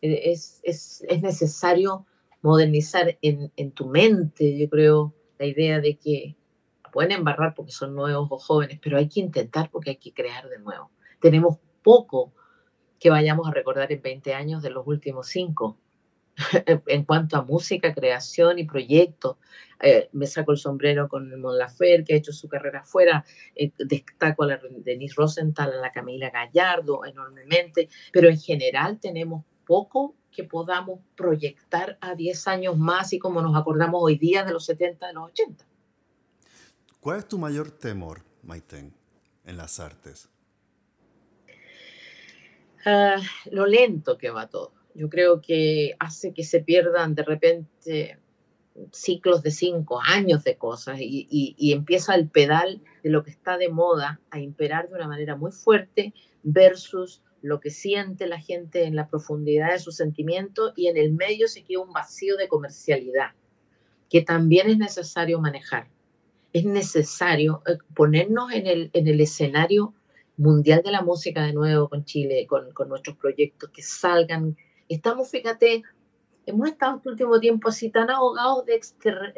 S3: Es, es, es necesario modernizar en, en, tu mente, yo creo, la idea de que pueden embarrar porque son nuevos o jóvenes, pero hay que intentar porque hay que crear de nuevo. Tenemos poco que vayamos a recordar en 20 años de los últimos cinco en cuanto a música, creación y proyectos. Eh, me saco el sombrero con Mon Lafer, que ha hecho su carrera afuera. Eh, destaco a la Denise Rosenthal, a la Camila Gallardo enormemente, pero en general tenemos poco que podamos proyectar a 10 años más y como nos acordamos hoy día de los 70, de los 80.
S1: ¿Cuál es tu mayor temor, Maiten, en las artes?
S3: Uh, lo lento que va todo. Yo creo que hace que se pierdan de repente ciclos de cinco años de cosas y, y, y, empieza el pedal de lo que está de moda a imperar de una manera muy fuerte versus lo que siente la gente en la profundidad de sus sentimientos y en el medio se queda un vacío de comercialidad que también es necesario manejar. Es necesario eh, ponernos en el, en el escenario mundial de la música de nuevo con Chile, con, con nuestros proyectos que salgan. Estamos, fíjate, hemos estado este último tiempo así tan ahogados de,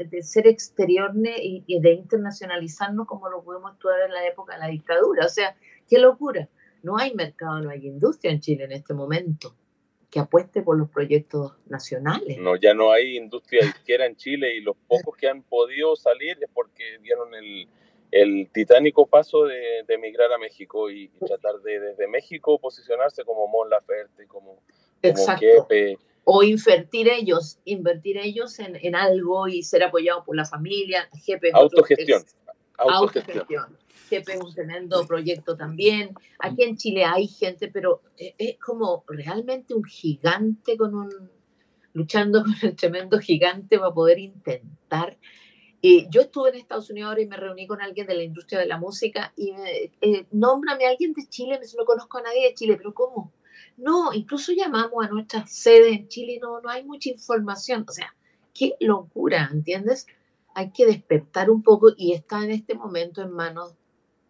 S3: de ser exterior y, de internacionalizarnos como lo pudimos actuar en la época de la dictadura. O sea, qué locura. No hay mercado, no hay industria en Chile en este momento que apueste por los proyectos nacionales.
S2: No, ya no hay industria izquierda en Chile y los pocos que han podido salir es porque dieron el, el titánico paso de, de, emigrar a México y, y, tratar de desde México posicionarse como Mon Laferte, como, como.
S3: Kepe. O invertir ellos, invertir ellos en, en, algo y ser apoyados por la familia.
S2: Jefe, autogestión.
S3: Es, autogestión. autogestión. Es un tremendo proyecto también. Aquí en Chile hay gente, pero es como realmente un gigante con un luchando con el tremendo gigante para poder intentar. Eh, yo estuve en Estados Unidos ahora y me reuní con alguien de la industria de la música y me, eh, a alguien de Chile, no conozco a nadie de Chile, pero ¿cómo? No, incluso llamamos a nuestra sede en Chile y no, no hay mucha información. O sea, qué locura, ¿entiendes? Hay que despertar un poco y está en este momento en manos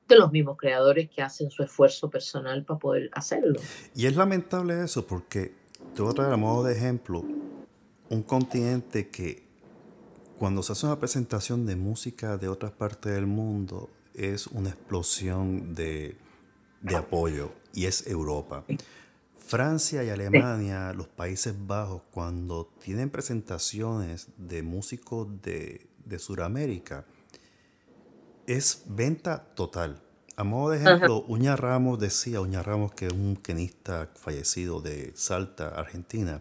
S3: de los mismos creadores que hacen su esfuerzo personal para poder hacerlo.
S1: Y es lamentable eso porque, te voy a traer a modo de ejemplo, un continente que cuando se hace una presentación de música de otras partes del mundo es una explosión de, de apoyo y es Europa. Francia y Alemania, los Países Bajos, cuando tienen presentaciones de músicos de, de Sudamérica, es venta total. A modo de ejemplo, Ajá. Uña Ramos decía, Uña Ramos, que es un quenista fallecido de Salta, Argentina,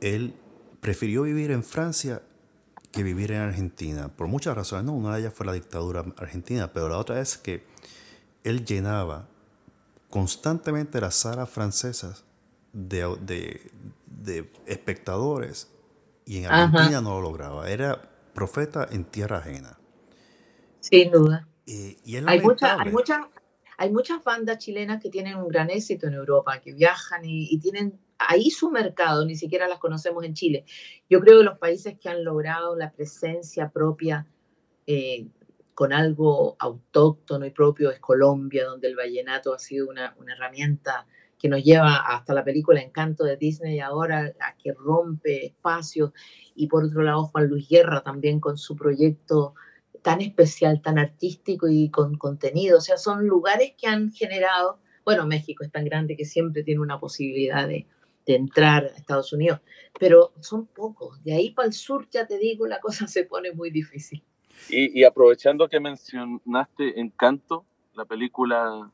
S1: él prefirió vivir en Francia que vivir en Argentina, por muchas razones. No, una de ellas fue la dictadura argentina, pero la otra es que él llenaba constantemente las salas francesas de, de, de espectadores y en Argentina Ajá. no lo lograba. Era profeta en tierra ajena.
S3: Sin duda.
S1: Eh, y
S3: hay, mucha, hay, mucha, hay muchas bandas chilenas que tienen un gran éxito en Europa, que viajan y, y, tienen ahí su mercado, ni siquiera las conocemos en Chile. Yo creo que los países que han logrado la presencia propia eh, con algo autóctono y propio es Colombia, donde el vallenato ha sido una, una herramienta que nos lleva hasta la película Encanto de Disney ahora, a que rompe espacios. Y por otro lado, Juan Luis Guerra también con su proyecto tan especial, tan artístico y con contenido. O sea, son lugares que han generado, bueno, México es tan grande que siempre tiene una posibilidad de, de entrar a Estados Unidos, pero son pocos. De ahí para el sur, ya te digo, la cosa se pone muy difícil.
S2: Y, y aprovechando que mencionaste Encanto, la película...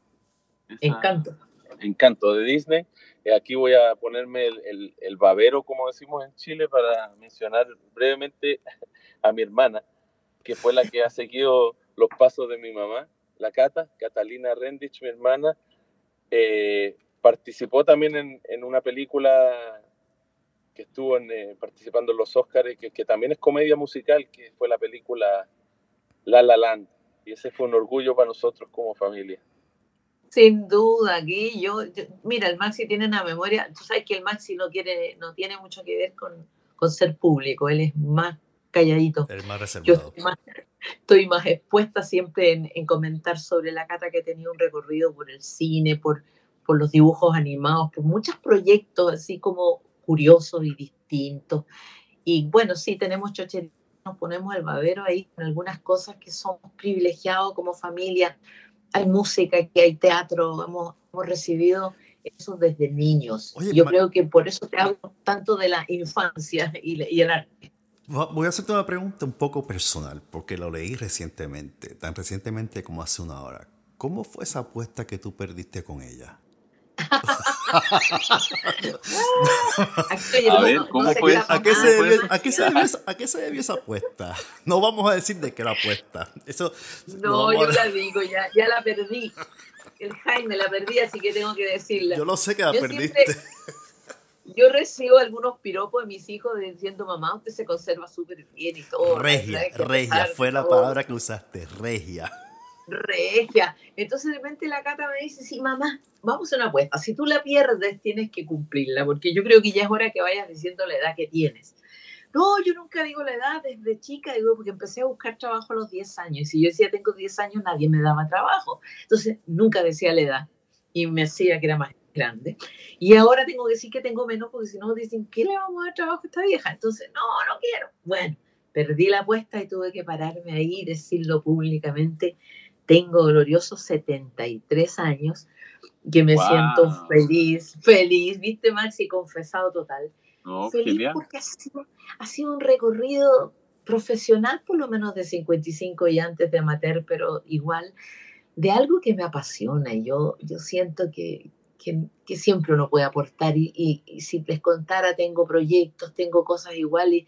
S3: Esa, Encanto.
S2: Encanto de Disney, eh, aquí voy a ponerme el, el, el babero, como decimos en Chile, para mencionar brevemente a mi hermana que fue la que ha seguido los pasos de mi mamá, la Cata, Catalina Rendich, mi hermana, eh, participó también en, en, una película que estuvo eh, participando en los Oscars, que, que también es comedia musical, que fue la película La La Land. Y ese fue un orgullo para nosotros como familia.
S3: Sin duda, aquí yo, mira, el Maxi tiene una memoria, tú sabes que el Maxi no quiere, no tiene mucho que ver con, con ser público, él es más calladito.
S1: El más reservado.
S3: Yo estoy más, expuesta siempre en, en, comentar sobre la cata que tenía un recorrido por el cine, por, por los dibujos animados, por muchos proyectos así como curiosos y distintos. Y bueno, sí, tenemos chochería, nos ponemos el babero ahí con algunas cosas que somos privilegiados como familia. Hay música, que hay teatro, hemos, hemos recibido eso desde niños. Oye, Yo creo que por eso te hablo tanto de la infancia y, y el arte.
S1: Voy a hacerte una pregunta un poco personal, porque lo leí recientemente, tan recientemente como hace una hora. ¿Cómo fue esa apuesta que tú perdiste con ella?
S2: a ver, ¿cómo fue?
S1: ¿A qué, se debió, ¿a, qué se debió, ¿A qué se debió esa apuesta? No vamos a decir de qué era apuesta. Eso,
S3: no, yo la digo, ya, ya la perdí. El Jaime la perdí, así que tengo que decirla.
S1: Yo lo sé que la yo perdiste. Siempre,
S3: yo recibo algunos piropos de mis hijos diciendo, mamá, usted se conserva súper bien y todo.
S1: Regia, regia, fue la palabra que usaste, regia.
S3: Regia. Entonces de repente la Cata me dice, sí, mamá, vamos a una apuesta. Si tú la pierdes, tienes que cumplirla, porque yo creo que ya es hora que vayas diciendo la edad que tienes. No, yo nunca digo la edad desde chica, digo, porque empecé a buscar trabajo a los 10 años. Y si yo decía tengo 10 años, nadie me daba trabajo. Entonces, nunca decía la edad. Y me decía que era más grande. Y ahora tengo que decir que tengo menos, porque si no dicen, ¿qué le vamos a dar trabajo a esta vieja? Entonces, no, no quiero. Bueno, perdí la apuesta y tuve que pararme ahí y decirlo públicamente. Tengo gloriosos 73 años, que me wow. siento feliz, feliz, viste Maxi, confesado total.
S2: No,
S3: feliz
S2: genial.
S3: porque ha sido, ha sido un recorrido profesional por lo menos de 55 y antes de amateur, pero igual de algo que me apasiona. Y yo, yo siento que, que, que, siempre uno puede aportar y, y, y, si les contara, tengo proyectos, tengo cosas iguales y,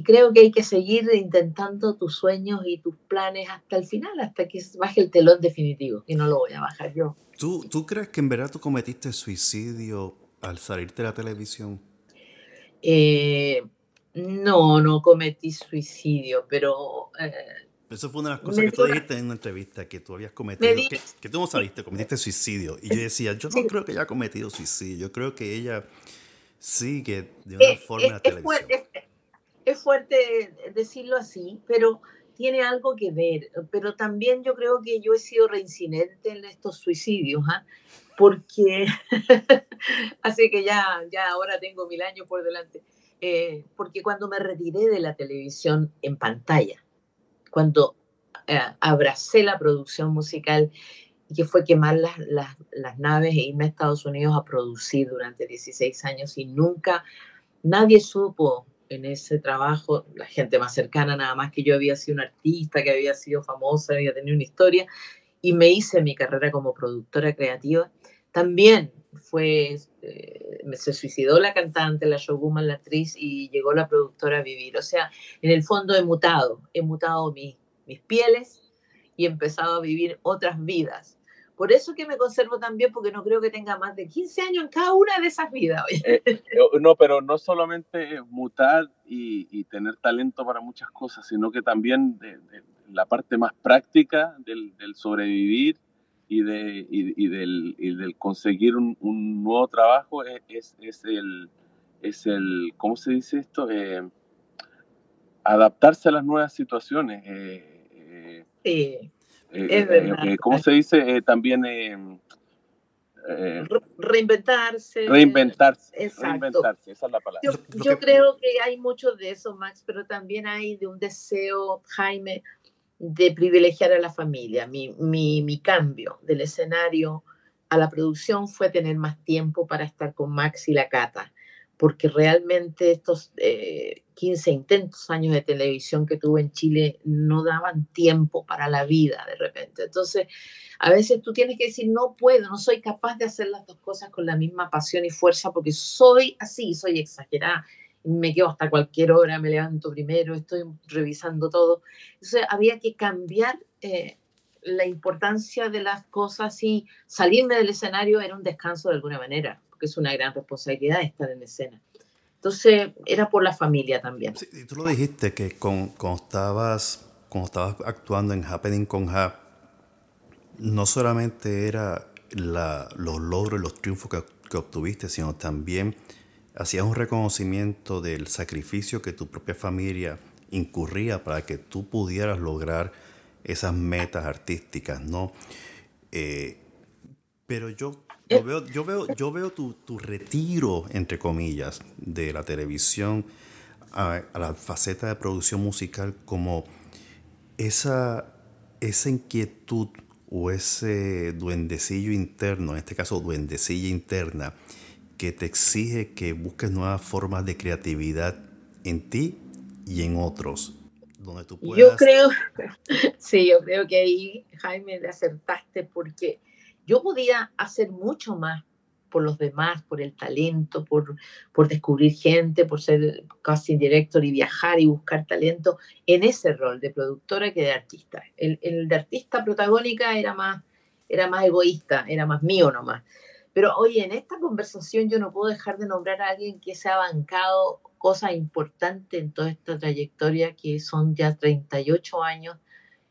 S3: y, creo que hay que seguir intentando tus sueños y tus planes hasta el final, hasta que baje el telón definitivo, y no lo voy a bajar yo.
S1: ¿Tú, ¿Tú crees que en verdad tú cometiste suicidio al salirte de la televisión?
S3: Eh, no, no cometí suicidio, pero... Eh,
S1: eso fue una de las cosas que tú dijiste en una entrevista, que tú habías cometido, que, que, tú no saliste, cometiste suicidio. Y yo decía, yo no creo que ella haya cometido suicidio, yo creo que ella sí que de una
S3: es,
S1: forma
S3: es, la televisión. Es, es, fuerte decirlo así, pero tiene algo que ver. Pero también yo creo que yo he sido reincidente en estos suicidios, ¿eh? porque así que ya, ya ahora tengo mil años por delante. Eh, porque cuando me retiré de la televisión en pantalla, cuando eh, abracé la producción musical que fue quemar las, las, las, naves e irme a Estados Unidos a producir durante 16 años y nunca nadie supo en ese trabajo, la gente más cercana nada más que yo había sido una artista, que había sido famosa, había tenido una historia y me hice mi carrera como productora creativa. También fue, eh, se suicidó la cantante, la showwoman, la actriz y llegó la productora a vivir. O sea, en el fondo he mutado, he mutado mi, mis pieles y he empezado a vivir otras vidas. Por eso que me conservo también, porque no creo que tenga más de 15 años en cada una de esas vidas.
S2: Eh, no, pero no solamente mutar y, tener talento para muchas cosas, sino que también la parte más práctica del sobrevivir y, de, y, y, del, y del conseguir un, un nuevo trabajo es, es, es, el, es el, ¿cómo se dice esto? Eh, adaptarse a las nuevas situaciones. Eh,
S3: sí.
S2: Eh, es verdad. Eh, ¿Cómo se dice? también
S3: reinventarse.
S2: Reinventarse. Exacto. Reinventarse, esa es la palabra.
S3: Yo, yo creo que hay mucho de eso, Max, pero también hay de un deseo, Jaime, de privilegiar a la familia. Mi, mi, mi, cambio del escenario a la producción fue tener más tiempo para estar con Max y la Cata, porque realmente estos eh, 15 intentos años de televisión que tuve en Chile no daban tiempo para la vida de repente. Entonces, a veces tú tienes que decir, no puedo, no soy capaz de hacer las dos cosas con la misma pasión y fuerza porque soy así, soy exagerada me quedo hasta cualquier hora, me levanto primero, estoy revisando todo. Entonces había que cambiar eh, la importancia de las cosas y salirme del escenario era un descanso de alguna manera, porque es una gran responsabilidad estar en escena. Entonces era por la familia también.
S1: Sí, tú lo dijiste que con, cuando, estabas, cuando estabas actuando en Happening con Ha, no solamente era la, los logros y los triunfos que obtuviste, sino también hacías un reconocimiento del sacrificio que tu propia familia incurría para que tú pudieras lograr esas metas artísticas, ¿no? Eh, pero yo, yo veo, yo veo, yo veo tu, tu, retiro, entre comillas, de la televisión a, a, la faceta de producción musical como esa, esa inquietud o ese duendecillo interno, en este caso duendecilla interna, que te exige que busques nuevas formas de creatividad en ti y en otros. Donde tú puedas...
S3: Yo creo, sí, yo creo que ahí, Jaime, le acertaste porque yo podía hacer mucho más por los demás, por el talento, por, por descubrir gente, por ser casting director y viajar y buscar talento en ese rol de productora que de artista. El, el de artista protagónica era más, era más egoísta, era más mío nomás. Pero oye, en esta conversación yo no puedo dejar de nombrar a alguien que se ha bancado cosas importantes en toda esta trayectoria, que son ya 38 años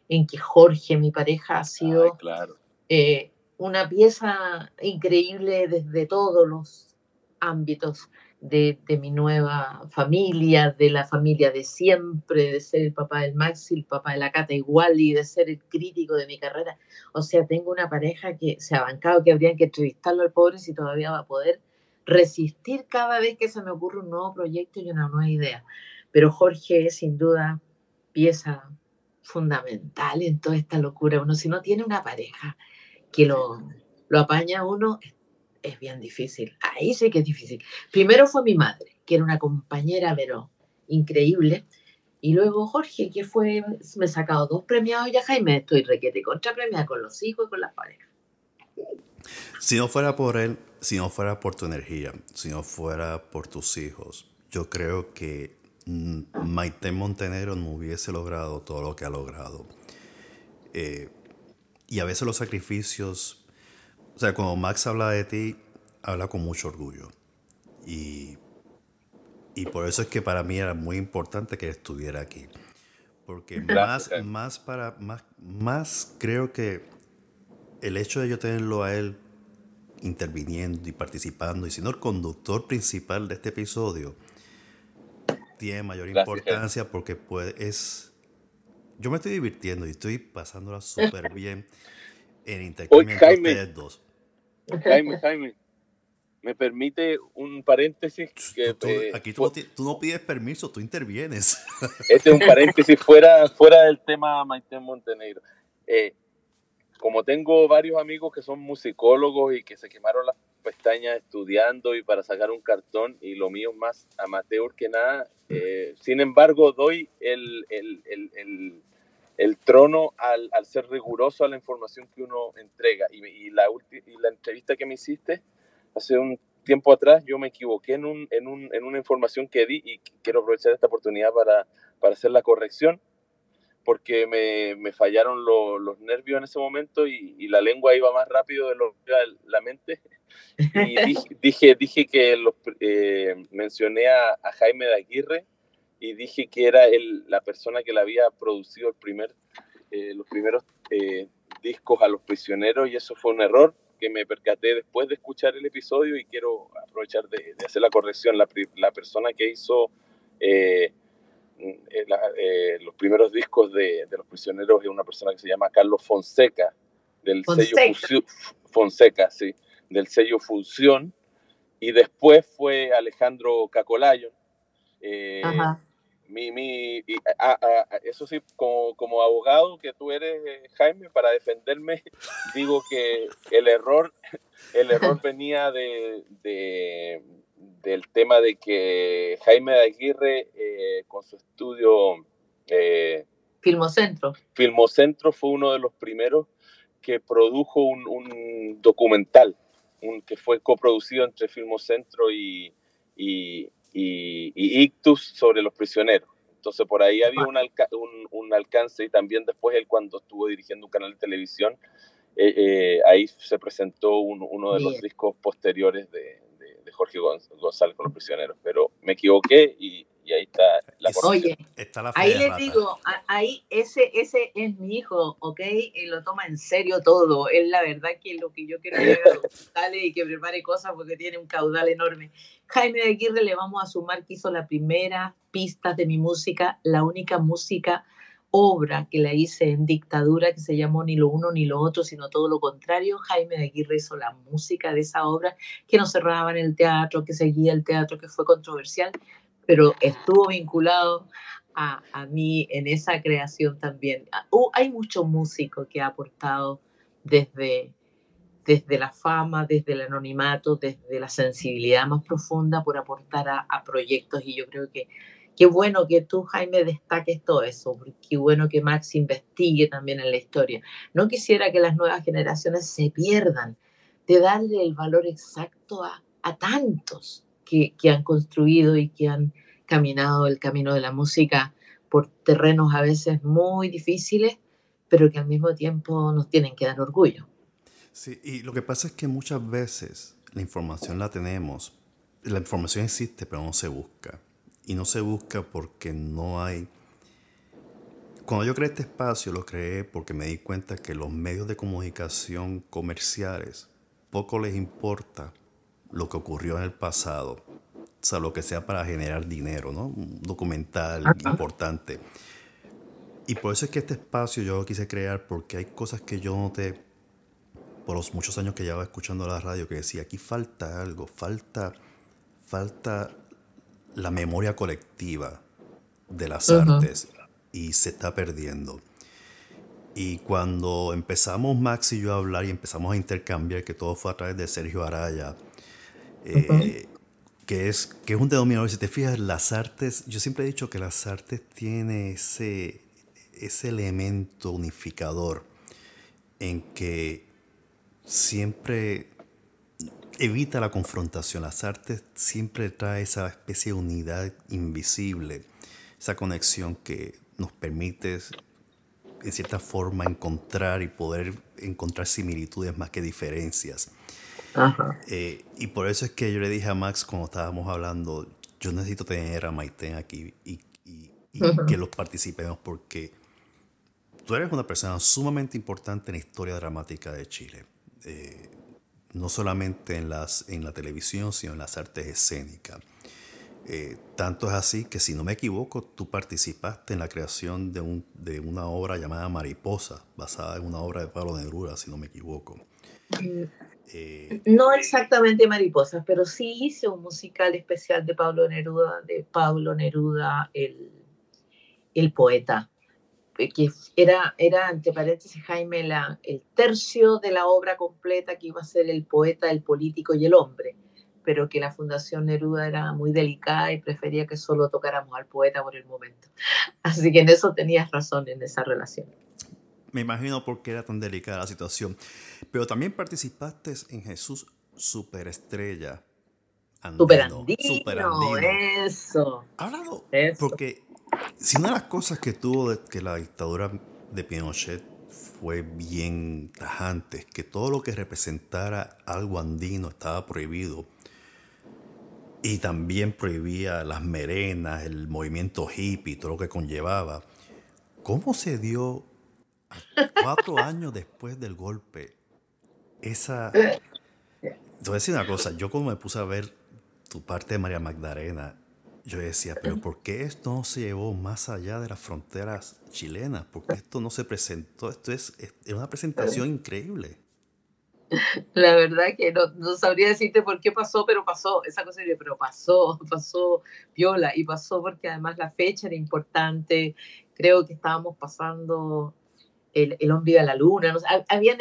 S3: en que Jorge, mi pareja, ha sido
S2: Ay, claro.
S3: eh, una pieza increíble desde todos los ámbitos de, de, mi nueva familia, de la familia de siempre, de ser el papá del Maxi, el papá de la Cata igual y de ser el crítico de mi carrera. O sea, tengo una pareja que se ha bancado, que habrían que entrevistarlo al pobre si todavía va a poder resistir cada vez que se me ocurre un nuevo proyecto y una nueva idea. Pero Jorge es sin duda pieza fundamental en toda esta locura. Uno si no tiene una pareja que lo, lo apaña uno, es bien difícil. Ahí sí que es difícil. Primero fue mi madre, que era una compañera, pero increíble. Y luego Jorge, que fue, me ha sacado dos premiados ya Jaime, estoy requete contra premiada con los hijos y con las parejas.
S1: Si no fuera por él, si no fuera por tu energía, si no fuera por tus hijos, yo creo que Maite Montenegro no hubiese logrado todo lo que ha logrado. Eh, y a veces los sacrificios, o sea, cuando Max habla de ti, habla con mucho orgullo. Y, y por eso es que para mí era muy importante que estuviera aquí. Porque más, más, para, más, más creo que el hecho de yo tenerlo a él interviniendo y participando y siendo el conductor principal de este episodio tiene mayor
S2: Gracias,
S1: importancia porque puede, es... Yo me estoy divirtiendo y estoy pasándola súper bien en intercambio entre ustedes dos.
S2: Jaime, Jaime, ¿me permite un paréntesis? Que,
S1: Tú-
S2: eh,
S1: aquí tú, no ti- tú no pides permiso, tú intervienes.
S2: Este es un paréntesis fuera, fuera del tema Maite Montenegro. Eh, como tengo varios amigos que son musicólogos y que se quemaron las pestañas estudiando y para sacar un cartón, y lo mío es más amateur que nada, eh, sin embargo, doy el, el, el, el, el trono al, al, ser riguroso a la información que uno entrega. Y, y, la, y la entrevista que me hiciste hace un tiempo atrás, yo me equivoqué en, un, en, un, en una información que di y quiero aprovechar esta oportunidad para, para hacer la corrección porque me, me fallaron lo, los nervios en ese momento y, y, la lengua iba más rápido de lo que la mente. Y dije, dije, dije que los, eh, mencioné a, a, Jaime de Aguirre y dije que era el, la persona que le había producido el primer, eh, los primeros eh, discos a los prisioneros y eso fue un error que me percaté después de escuchar el episodio y quiero aprovechar de, de hacer la corrección. La, la persona que hizo eh, la, los primeros discos de, de, Los Prisioneros es una persona que se llama Carlos Fonseca, del
S3: Fonseca.
S2: sello Fusión, Fonseca, sí, del sello Fusión, y después fue Alejandro Cacolayo. Eh, mi, mi, y, a, a, eso sí, como, como, abogado que tú eres, eh, Jaime, para defenderme, digo que el error, el error venía de, de del tema de que Jaime de Aguirre eh, con su estudio eh,
S3: Filmocentro.
S2: Filmocentro fue uno de los primeros que produjo un, un documental un, que fue coproducido entre Filmocentro y, y, y, y, Ictus sobre los prisioneros. Entonces por ahí había un, alca un, un alcance y también después él cuando estuvo dirigiendo un canal de televisión, eh, eh, ahí se presentó un, uno de Bien. los discos posteriores de, Jorge González con los prisioneros, pero me equivoqué y, ahí está la
S3: Oye, ahí les digo, ahí ese, ese es mi hijo, ¿ok? Y lo toma en serio todo. Es la verdad que lo que yo quiero que y que prepare cosas porque tiene un caudal enorme. Jaime de Aguirre le vamos a sumar que hizo la primera pista de mi música, la única música obra que la hice en dictadura que se llamó Ni lo uno ni lo otro, sino todo lo contrario. Jaime de Aguirre hizo la música de esa obra que no cerraba en el teatro, que seguía el teatro, que fue controversial, pero estuvo vinculado a, a mí en esa creación también. Ah, hay mucho músico que ha aportado desde, desde la fama, desde el anonimato, desde la sensibilidad más profunda por aportar a proyectos y yo creo que qué bueno que tú, Jaime, destaques todo eso, qué bueno que Max investigue también en la historia. No quisiera que las nuevas generaciones se pierdan de darle el valor exacto a, tantos que, han construido y que han caminado el camino de la música por terrenos a veces muy difíciles, pero que al mismo tiempo nos tienen que dar orgullo.
S1: Sí, y lo que pasa es que muchas veces la información la tenemos, la información existe, pero no se busca y no se busca porque no hay... Cuando yo creé este espacio lo creé porque me di cuenta que los medios de comunicación comerciales poco les importa lo que ocurrió en el pasado, o sea, lo que sea para generar dinero, ¿no? Un documental importante. Y por eso es que este espacio yo lo quise crear porque hay cosas que yo noté por los muchos años que llevaba escuchando la radio que decía, aquí falta algo, falta, falta la memoria colectiva de las artes y se está perdiendo. Y cuando empezamos Max y yo a hablar y empezamos a intercambiar, que todo fue a través de Sergio Araya, eh, que, es, que es un denominador, si te fijas, las artes, yo siempre he dicho que las artes tienen ese, ese elemento unificador en que siempre evita la confrontación. Las artes siempre trae esa especie de unidad invisible, esa conexión que nos permite en cierta forma encontrar y poder encontrar similitudes más que diferencias. Eh, y por eso es que yo le dije a Max cuando estábamos hablando, yo necesito tener a Maiten aquí y, que los participemos porque tú eres una persona sumamente importante en la historia dramática de Chile. Eh, no solamente en, las, en la televisión, sino en las artes escénicas. Eh, tanto es así que, si no me equivoco, tú participaste en la creación de, un, de una obra llamada Mariposa, basada en una obra de Pablo Neruda, si no me equivoco.
S3: No exactamente Mariposa, pero sí hice un musical especial de Pablo Neruda, de Pablo Neruda, el, el poeta que era, era, entre paréntesis, Jaime, la, el tercio de la obra completa que iba a ser el poeta, el político y el hombre, pero que la Fundación Neruda era muy delicada y prefería que solo tocáramos al poeta por el momento. Así que en eso tenías razón, en esa relación.
S1: Me imagino por qué era tan delicada la situación. Pero también participaste en Jesús Superestrella.
S3: Andino, Superandino, eso.
S1: Hablado, porque si una de las cosas que tuvo de, que la dictadura de Pinochet fue bien tajante, que todo lo que representara algo andino estaba prohibido. Y también prohibía las merenas, el movimiento hippie, todo lo que conllevaba. ¿Cómo se dio cuatro años después del golpe esa... Te voy a decir una cosa, yo como me puse a ver tu parte de María Magdalena, yo decía, pero ¿por qué esto no se llevó más allá de las fronteras chilenas? ¿Por qué esto no se presentó? Esto es, es una presentación increíble.
S3: La verdad que no, no, sabría decirte por qué pasó, pero pasó, esa cosa, pero pasó, pasó viola y pasó porque además la fecha era importante, creo que estábamos pasando el, el hombre a la luna, no habían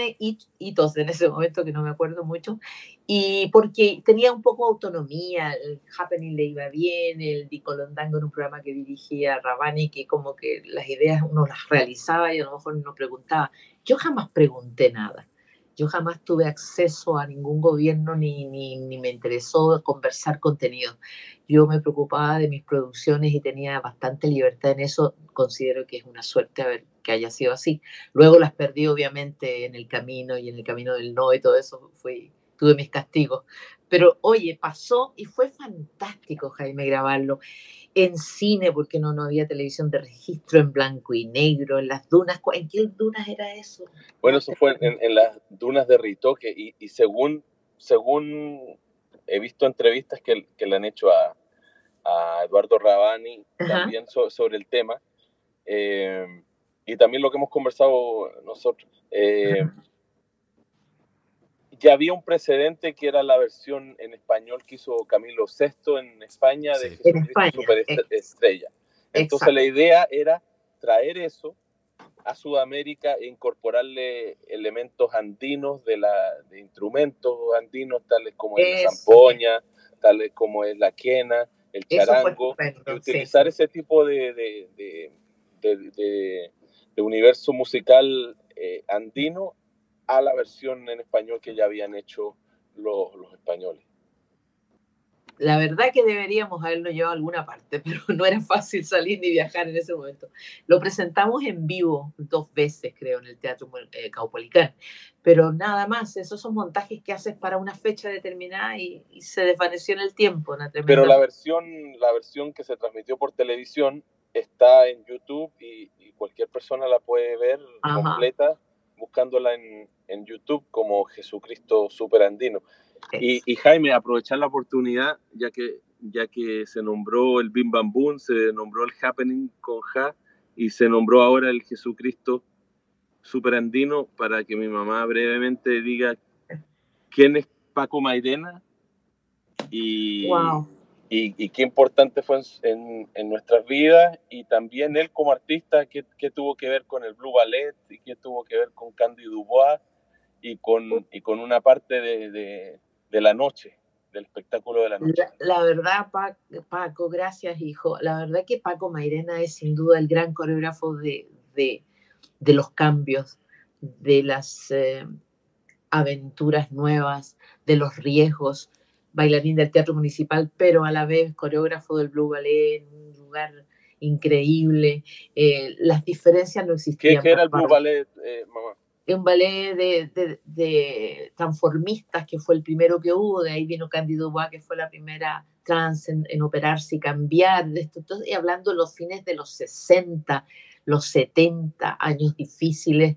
S3: hitos en ese momento que no me acuerdo mucho, y porque tenía un poco autonomía, el Happening le iba bien, el Dicolondango en un programa que dirigía Rabani, que como que las ideas uno las realizaba y a lo mejor no preguntaba. Yo jamás pregunté nada. Yo jamás tuve acceso a ningún gobierno ni, ni, me interesó conversar contenido. Yo me preocupaba de mis producciones y tenía bastante libertad en eso. Considero que es una suerte haber que haya sido así. Luego las perdí obviamente en el camino y en el camino del no y todo eso fui tuve mis castigos. Pero oye, pasó y fue fantástico, Jaime, grabarlo en cine, porque no, no había televisión de registro en blanco y negro, en las dunas. ¿En qué dunas era eso?
S2: Bueno, eso fue en, las dunas de Ritoque y, y, según, según he visto entrevistas que, que le han hecho a, a Eduardo Rabani también sobre el tema, eh, y también lo que hemos conversado nosotros. Eh, ya había un precedente que era la versión en español que hizo Camilo VI en España de Superestrella. Entonces la idea era traer eso a Sudamérica e incorporarle elementos andinos de, la, de instrumentos andinos tales como es la zampoña, tales como es la quena, el charango, y utilizar ese tipo de, de, de, de universo musical eh, andino a la versión en español que ya habían hecho los, los españoles.
S3: La verdad que deberíamos haberlo llevado a alguna parte, pero no era fácil salir ni viajar en ese momento. Lo presentamos en vivo dos veces, creo, en el Teatro eh, Caupolicán, pero nada más, esos son montajes que haces para una fecha determinada y, se desvaneció en el tiempo.
S2: pero la versión, la versión que se transmitió por televisión está en YouTube y, cualquier persona la puede ver completa buscándola en, en YouTube como Jesucristo Superandino. Y, y, Jaime, aprovechar la oportunidad, ya que, ya que se nombró el Bim Bam Boom, se nombró el Happening con Ja y se nombró ahora el Jesucristo Superandino, para que mi mamá brevemente diga quién es Paco Maidena y, y, qué importante fue en, en, nuestras vidas y también él como artista, qué, qué, tuvo que ver con el Blue Ballet y qué tuvo que ver con Candy Dubois y con, y con una parte de, de, de la noche, del espectáculo de la noche.
S3: La, verdad, Paco, gracias hijo, la verdad que Paco Mairena es sin duda el gran coreógrafo de, de, de los cambios, de las eh, aventuras nuevas, de los riesgos bailarín del Teatro Municipal, pero a la vez coreógrafo del Blue Ballet en un lugar increíble. Eh, las diferencias no existían.
S2: ¿Qué, era el Blue Ballet, eh, mamá?
S3: Un ballet de, de, transformistas que fue el primero que hubo, de ahí vino Cándido Bois, que fue la primera trans en, operarse y cambiar. De esto, y hablando de los fines de los 60, los 70 años difíciles,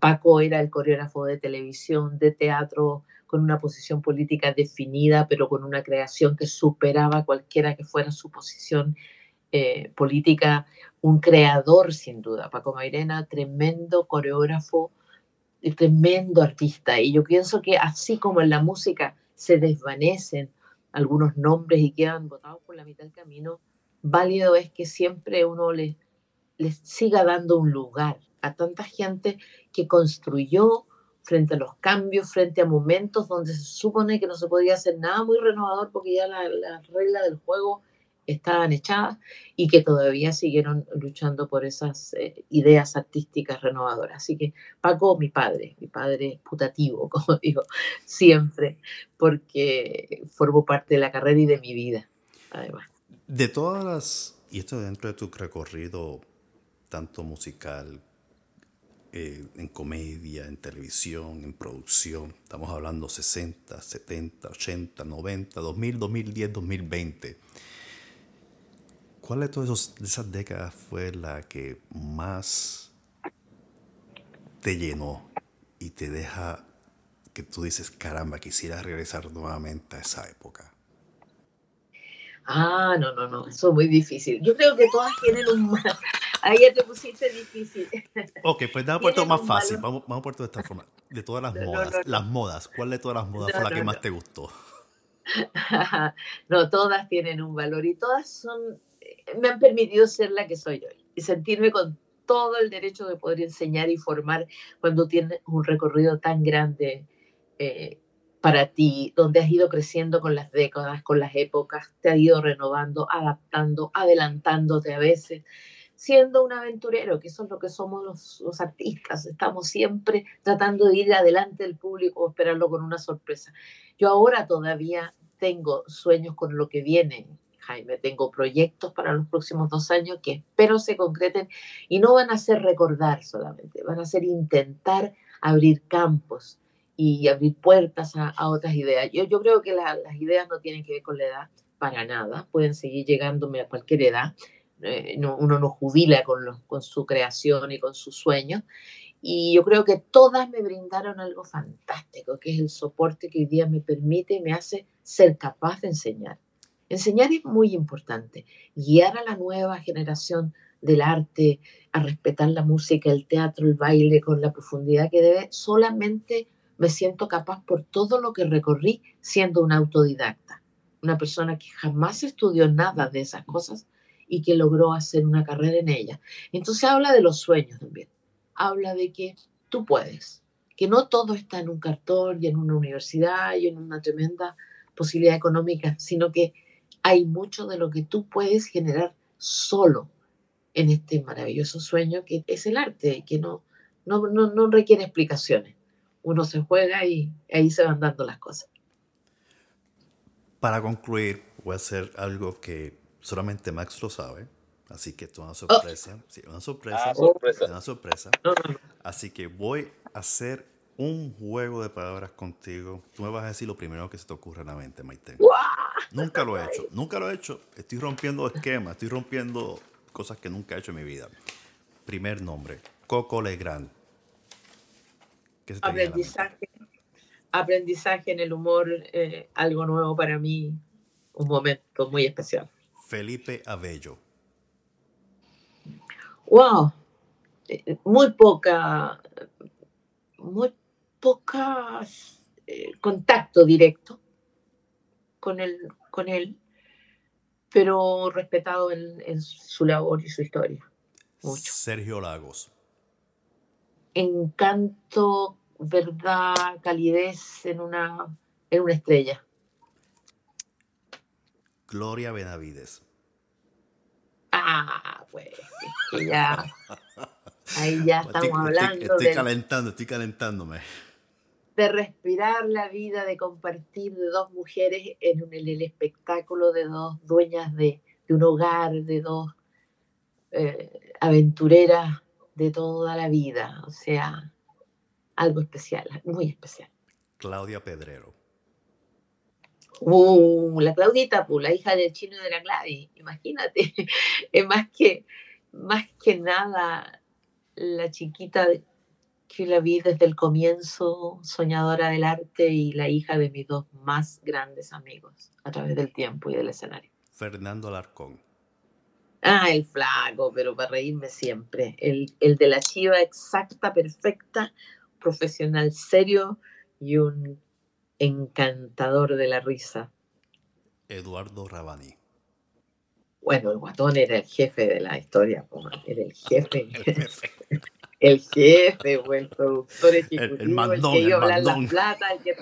S3: Paco era el coreógrafo de televisión, de teatro, con una posición política definida, pero con una creación que superaba cualquiera que fuera su posición eh, política, un creador sin duda. Paco Mairena, tremendo coreógrafo y tremendo artista. Y yo pienso que así como en la música se desvanecen algunos nombres y quedan botados por la mitad del camino, válido es que siempre uno les, les siga dando un lugar a tanta gente que construyó frente a los cambios, frente a momentos donde se supone que no se podía hacer nada muy renovador porque ya las la reglas del juego estaban echadas y que todavía siguieron luchando por esas eh, ideas artísticas renovadoras. Así que Paco, mi padre, mi padre putativo, como digo, siempre, porque formó parte de la carrera y de mi vida, además.
S1: De todas las, y esto dentro de tu recorrido, tanto musical eh, en comedia, en televisión, en producción. Estamos hablando 60, 70, 80, 90, 2000, 2010, 2020. ¿Cuál de todas esas décadas fue la que más te llenó y te deja que tú dices, caramba, quisiera regresar nuevamente a esa época?
S3: Ah, no, no, no, eso es muy difícil. Yo creo que todas tienen un... Ahí ya te pusiste difícil.
S1: Ok, pues vamos por todo más fácil. Vamos, vamos por de esta forma. De todas las modas. las modas. ¿Cuál de todas las modas fue la que más te gustó?
S3: no, todas tienen un valor y todas son... Me han permitido ser la que soy hoy y sentirme con todo el derecho de poder enseñar y formar cuando tienes un recorrido tan grande eh, para ti, donde has ido creciendo con las décadas, con las épocas, te has ido renovando, adaptando, adelantándote a veces, siendo un aventurero, que eso es lo que somos los, artistas, estamos siempre tratando de ir adelante del público, esperarlo con una sorpresa. Yo ahora todavía tengo sueños con lo que viene, Jaime, tengo proyectos para los próximos dos años que espero se concreten y no van a ser recordar solamente, van a ser intentar abrir campos, y abrir puertas a, otras ideas. Yo, yo creo que las ideas no tienen que ver con la edad para nada, pueden seguir llegándome a cualquier edad. Eh, uno no jubila con, con su creación y con sus sueños. Y yo creo que todas me brindaron algo fantástico, que es el soporte que hoy día me permite y me hace ser capaz de enseñar. Enseñar es muy importante, guiar a la nueva generación del arte, a respetar la música, el teatro, el baile con la profundidad que debe, solamente me siento capaz por todo lo que recorrí siendo una autodidacta, una persona que jamás estudió nada de esas cosas y que logró hacer una carrera en ella. Entonces habla de los sueños también, habla de que tú puedes, que no todo está en un cartón y en una universidad y en una tremenda posibilidad económica, sino que hay mucho de lo que tú puedes generar solo en este maravilloso sueño que es el arte, que no, no, no, requiere explicaciones. Uno se juega y ahí se van dando las cosas.
S1: Para concluir, voy a hacer algo que solamente Max lo sabe, así que esto es una oh. sorpresa. Sí, una sorpresa. Ah, Una sorpresa. Así que voy a hacer un juego de palabras contigo. Tú me vas a decir lo primero que se te ocurre en la mente, Maite. Nunca lo he hecho, nunca lo he hecho. Estoy rompiendo esquemas, estoy rompiendo cosas que nunca he hecho en mi vida. Primer nombre, Coco Legrand.
S3: Aprendizaje, aprendizaje en el humor, eh, algo nuevo para mí, un momento muy especial.
S1: Felipe Abello.
S3: Wow, eh, muy poca, muy pocas eh, contacto directo con él, con él pero respetado en, su labor y su historia. Mucho.
S1: Sergio Lagos.
S3: Encanto, verdad, calidez en una, en una estrella.
S1: Gloria Benavides.
S3: Ah, pues, ya. Ahí ya estamos hablando.
S1: Estoy, calentando, estoy calentándome
S3: de respirar la vida, de compartir de dos mujeres en, el espectáculo de dos dueñas de, un hogar, de dos eh, aventureras de toda la vida. O sea, algo especial, muy especial.
S1: Claudia Pedrero.
S3: Uh, la Claudita, pues, la hija del chino de la Gladys, imagínate, es más que, más que nada la chiquita que la vi desde el comienzo, soñadora del arte y la hija de mis dos más grandes amigos a través del tiempo y del escenario.
S1: Fernando Alarcón.
S3: Ah, el flaco, pero para reírme siempre. El, el de la chiva exacta, perfecta, profesional serio y un encantador de la risa.
S1: Eduardo Rabani.
S3: Bueno, el guatón era el jefe de la historia, era el jefe. el jefe o el productor ejecutivo, el, el, que iba a hablar las plata, el que,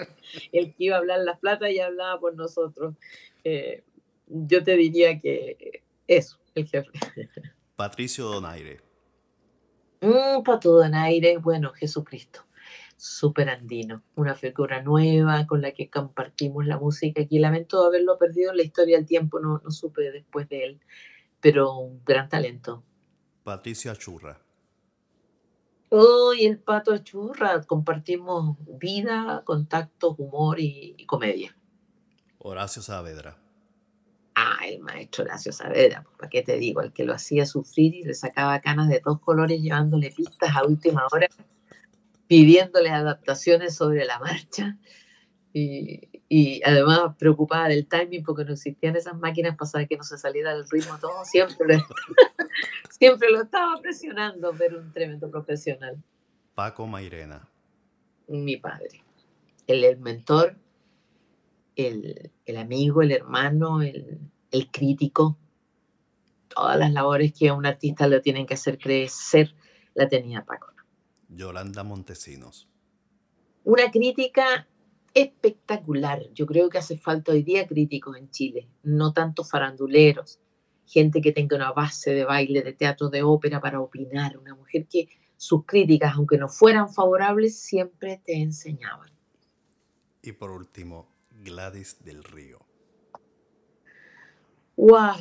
S3: el que, iba a hablar las plata y hablaba por nosotros. Eh, yo te diría que eso, el jefe.
S1: Patricio Donaire.
S3: Mm, Pato Donaire, bueno, Jesucristo, súper andino, una figura nueva con la que compartimos la música, y lamento haberlo perdido en la historia del tiempo, no, no supe después de él, pero un gran talento.
S1: Patricia Churra.
S3: Uy, el pato churra, compartimos vida, contactos, humor y, comedia.
S1: Horacio Saavedra.
S3: Ah, el maestro Horacio Saavedra, pues, ¿para qué te digo? El que lo hacía sufrir y le sacaba canas de dos colores llevándole pistas a última hora, pidiéndole adaptaciones sobre la marcha y, además preocupada del timing porque no existían esas máquinas para que no se saliera del ritmo todo, siempre, siempre lo estaba presionando, pero un tremendo profesional.
S1: Paco Mairena.
S3: Mi padre. El, el mentor, el, amigo, el hermano, el, el crítico. Todas las labores que a un artista le tienen que hacer crecer, la tenía Paco.
S1: Yolanda Montesinos.
S3: Una crítica espectacular. Yo creo que hace falta hoy día críticos en Chile, no tanto faranduleros, gente que tenga una base de baile, de teatro, de ópera para opinar, una mujer que sus críticas, aunque no fueran favorables, siempre te enseñaban.
S1: Y por último, Gladys del Río.
S3: ¡Wow!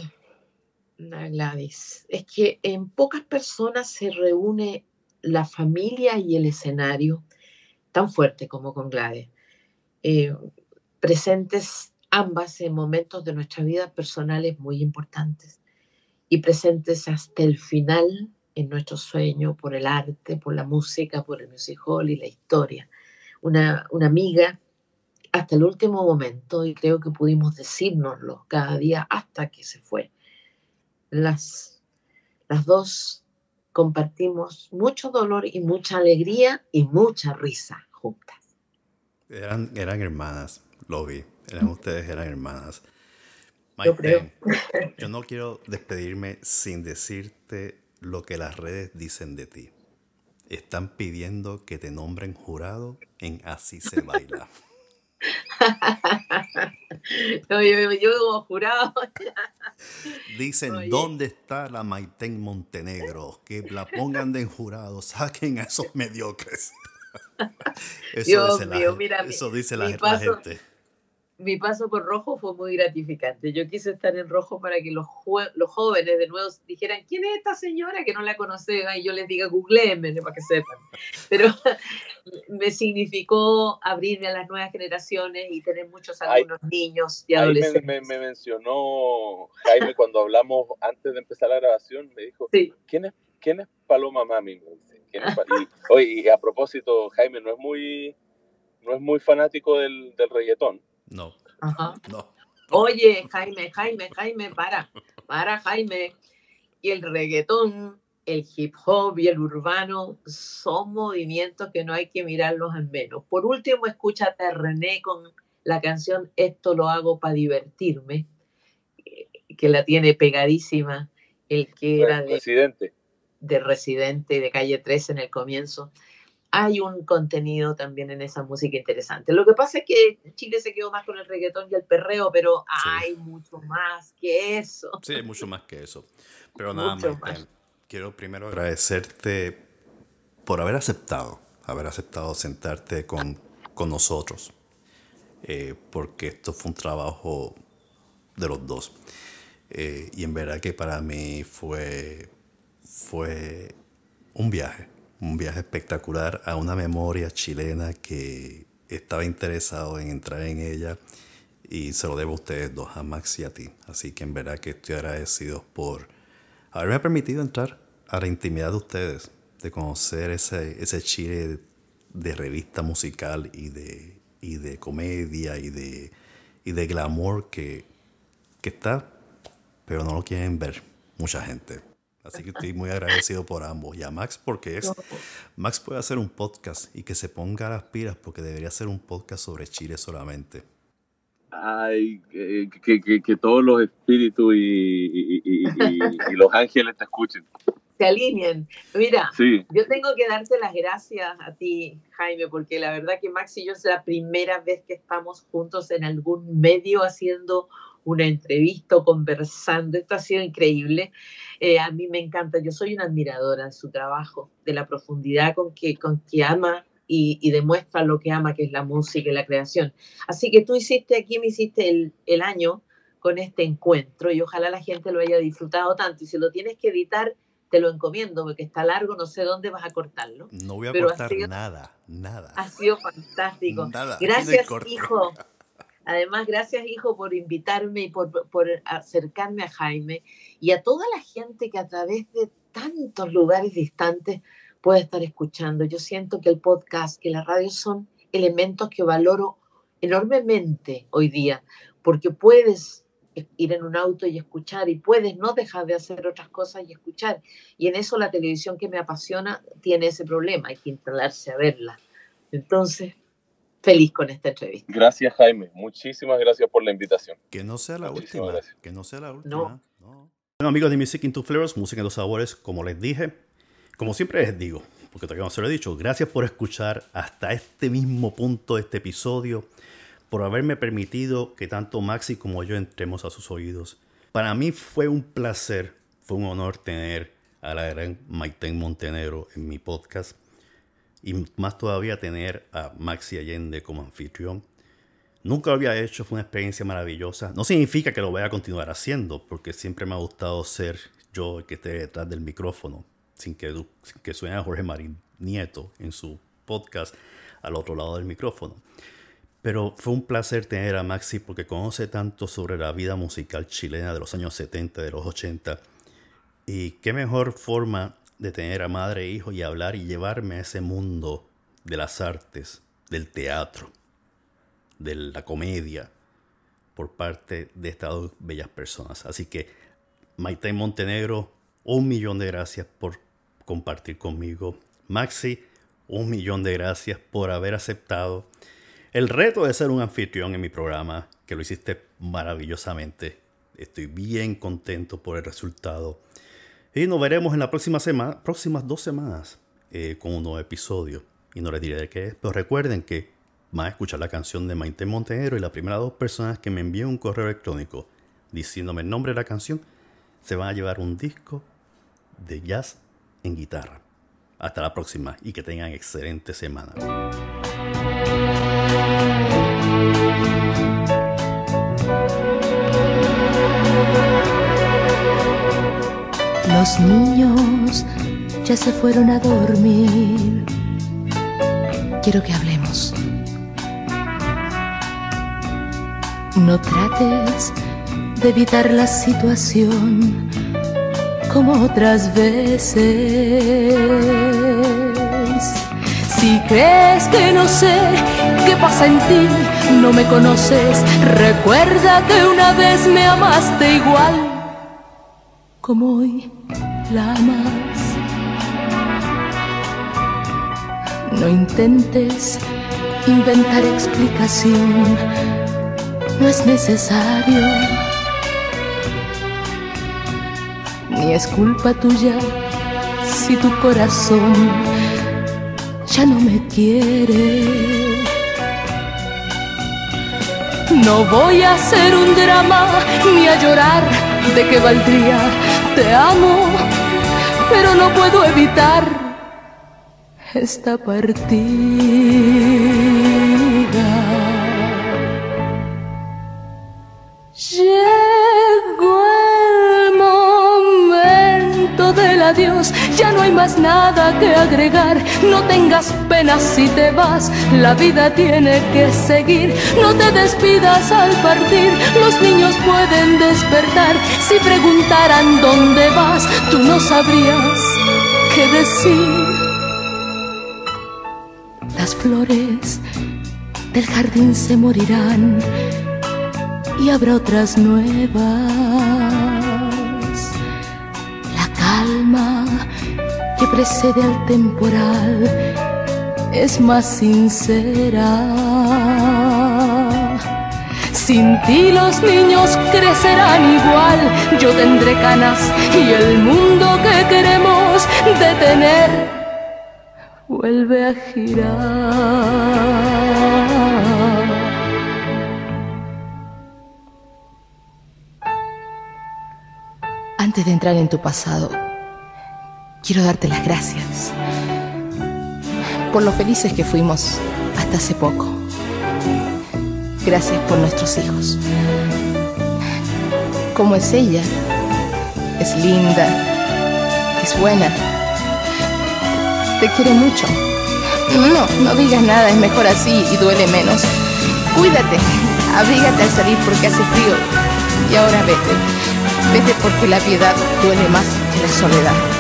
S3: La Gladys. Es que en pocas personas se reúne la familia y el escenario tan fuerte como con Gladys, eh, presentes ambas en momentos de nuestra vida personales muy importantes y presentes hasta el final en nuestro sueño por el arte, por la música, por el music hall y la historia. Una, una amiga hasta el último momento y creo que pudimos decírnoslo cada día hasta que se fue. Las, las dos compartimos mucho dolor y mucha alegría y mucha risa juntas.
S1: Eran, eran hermanas, lo vi. Eran ustedes, eran hermanas.
S3: Yo creo.
S1: yo no quiero despedirme sin decirte lo que las redes dicen de ti. Están pidiendo que te nombren jurado en Así se baila.
S3: no, yo, yo jurado.
S1: Dicen, ¿dónde está la Maiten Montenegro? Que la pongan de jurado, saquen a esos mediocres.
S3: eso dice, la, mira,
S1: eso dice la gente
S3: mi paso por rojo fue muy gratificante. Yo quise estar en rojo para que los, los jóvenes de nuevo dijeran, ¿quién es esta señora que no la conoce? Y yo les diga, googleenme para que sepan. Pero me significó abrirme a las nuevas generaciones y tener muchos algunos niños y adolescentes.
S2: Me, me, mencionó Jaime cuando hablamos antes de empezar la grabación, me dijo, ¿quién, es, ¿quién es Paloma Mami? y, y, a propósito, Jaime no es muy, no es muy fanático del, del reggaetón.
S1: No.
S3: No. Oye, Jaime, Jaime, Jaime, para, para, Jaime. Y el reggaetón, el hip hop y el urbano son movimientos que no hay que mirarlos en menos. Por último, escúchate a René con la canción Esto lo hago para divertirme, que la tiene pegadísima, el que era de
S2: Residente.
S3: De Residente, de Calle 3 en el comienzo hay un contenido también en esa música interesante. Lo que pasa es que Chile se quedó más con el reggaetón y el perreo, pero hay mucho más que eso.
S1: Sí, hay mucho más que eso. Pero nada más. Quiero primero agradecerte por haber aceptado, haber aceptado sentarte con, con nosotros, eh, porque esto fue un trabajo de los dos. Eh, y en verdad que para mí fue, fue un viaje un viaje espectacular a una memoria chilena que estaba interesado en entrar en ella y se lo debo a ustedes dos, a Max y a ti. Así que en verdad que estoy agradecido por haberme permitido entrar a la intimidad de ustedes, de conocer ese, ese Chile de revista musical y de, y de comedia y de, y de glamour que, que está, pero no lo quieren ver mucha gente. Así que estoy muy agradecido por ambos. Y a Max porque es... Max puede hacer un podcast y que se ponga las pilas porque debería hacer un podcast sobre Chile solamente.
S2: Ay, que, que, todos los espíritus y, y, los ángeles te escuchen.
S3: Se alineen. Mira, yo tengo que darte las gracias a ti, Jaime, porque la verdad que Max y yo es la primera vez que estamos juntos en algún medio haciendo una entrevista o conversando. Esto ha sido increíble. Eh, a mí me encanta, yo soy una admiradora de su trabajo, de la profundidad con que, con que ama y, demuestra lo que ama, que es la música y la creación. Así que tú hiciste aquí, me hiciste el, el año con este encuentro y ojalá la gente lo haya disfrutado tanto. Y si lo tienes que editar, te lo encomiendo porque está largo, no sé dónde vas a cortarlo.
S1: No voy a cortar nada, nada.
S3: Ha sido fantástico. Gracias, hijo. Además, gracias, hijo, por invitarme y por, acercarme a Jaime y a toda la gente que a través de tantos lugares distantes puede estar escuchando. Yo siento que el podcast, que la radio son elementos que valoro enormemente hoy día, porque puedes ir en un auto y escuchar y puedes no dejar de hacer otras cosas y escuchar. Y en eso la televisión que me apasiona tiene ese problema, hay que instalarse a verla. Entonces, feliz con esta entrevista.
S2: Gracias, Jaime. Muchísimas gracias por la invitación.
S1: Que no sea la última. Que no sea la última. No. Bueno, amigos de Music Into Flavors, Música en los Sabores, como les dije, como siempre les digo, porque todavía no se lo he dicho, gracias por escuchar hasta este mismo punto de este episodio, por haberme permitido que tanto Maxi como yo entremos a sus oídos. Para mí fue un placer, fue un honor tener a la gran Maiten Montenegro en mi podcast y más todavía tener a Maxi Allende como anfitrión. Nunca lo había hecho, fue una experiencia maravillosa. No significa que lo vaya a continuar haciendo, porque siempre me ha gustado ser yo el que esté detrás del micrófono, sin que, que suene a Jorge Marín Nieto en su podcast. al otro lado del micrófono. Pero fue un placer tener a Maxi porque conoce tanto sobre la vida musical chilena de los años 70, de los 80. Y qué mejor forma de tener a madre e hijo y hablar y llevarme a ese mundo de las artes, del teatro, de la comedia, por parte de estas dos bellas personas. Así que, Maite Montenegro, un millón de gracias por compartir conmigo. Maxi, un millón de gracias por haber aceptado el reto de ser un anfitrión en mi programa, que lo hiciste maravillosamente. Estoy bien contento por el resultado. Y nos veremos en la próxima próximas dos semanas eh, con un nuevo episodio. Y no les diré de qué es, pero recuerden que van a escuchar la canción de Maite Montenegro y las primeras dos personas que me envíen un correo electrónico diciéndome el nombre de la canción se van a llevar un disco de jazz en guitarra. Hasta la próxima y que tengan excelente semana.
S4: Los niños ya se fueron a dormir. Quiero que hablemos. No trates de evitar la situación como otras veces. Si crees que no sé qué pasa en ti, no me conoces, recuerda que una vez me amaste igual como hoy No intentes inventar explicación, no es necesario. Ni es culpa tuya si tu corazón ya no me quiere. No voy a hacer un drama ni a llorar de que valdría. Te amo, pero no puedo evitar esta partida. Nada que agregar. No tengas pena si te vas, la vida tiene que seguir. No te despidas al partir, los niños pueden despertar. Si preguntaran dónde vas, tú no sabrías qué decir. Las flores del jardín se morirán y habrá otras nuevas. La calma que precede al temporal es más sincera. Sin ti los niños crecerán igual, yo tendré canas y el mundo que queremos detener vuelve a girar. Antes de entrar en tu pasado, quiero darte las gracias por lo felices que fuimos hasta hace poco. Gracias por nuestros hijos. ¿Cómo es ella? Es linda, es buena, te quiere mucho. No, no digas nada, es mejor así y duele menos. Cuídate, abrígate al salir porque hace frío. Y ahora vete, vete porque la piedad duele más que la soledad.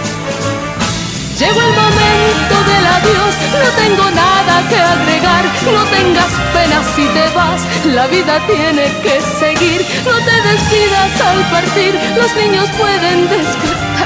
S4: Llegó el momento del adiós, no tengo nada que agregar, no tengas pena si te vas, la vida tiene que seguir, no te despidas al partir, los niños pueden despertar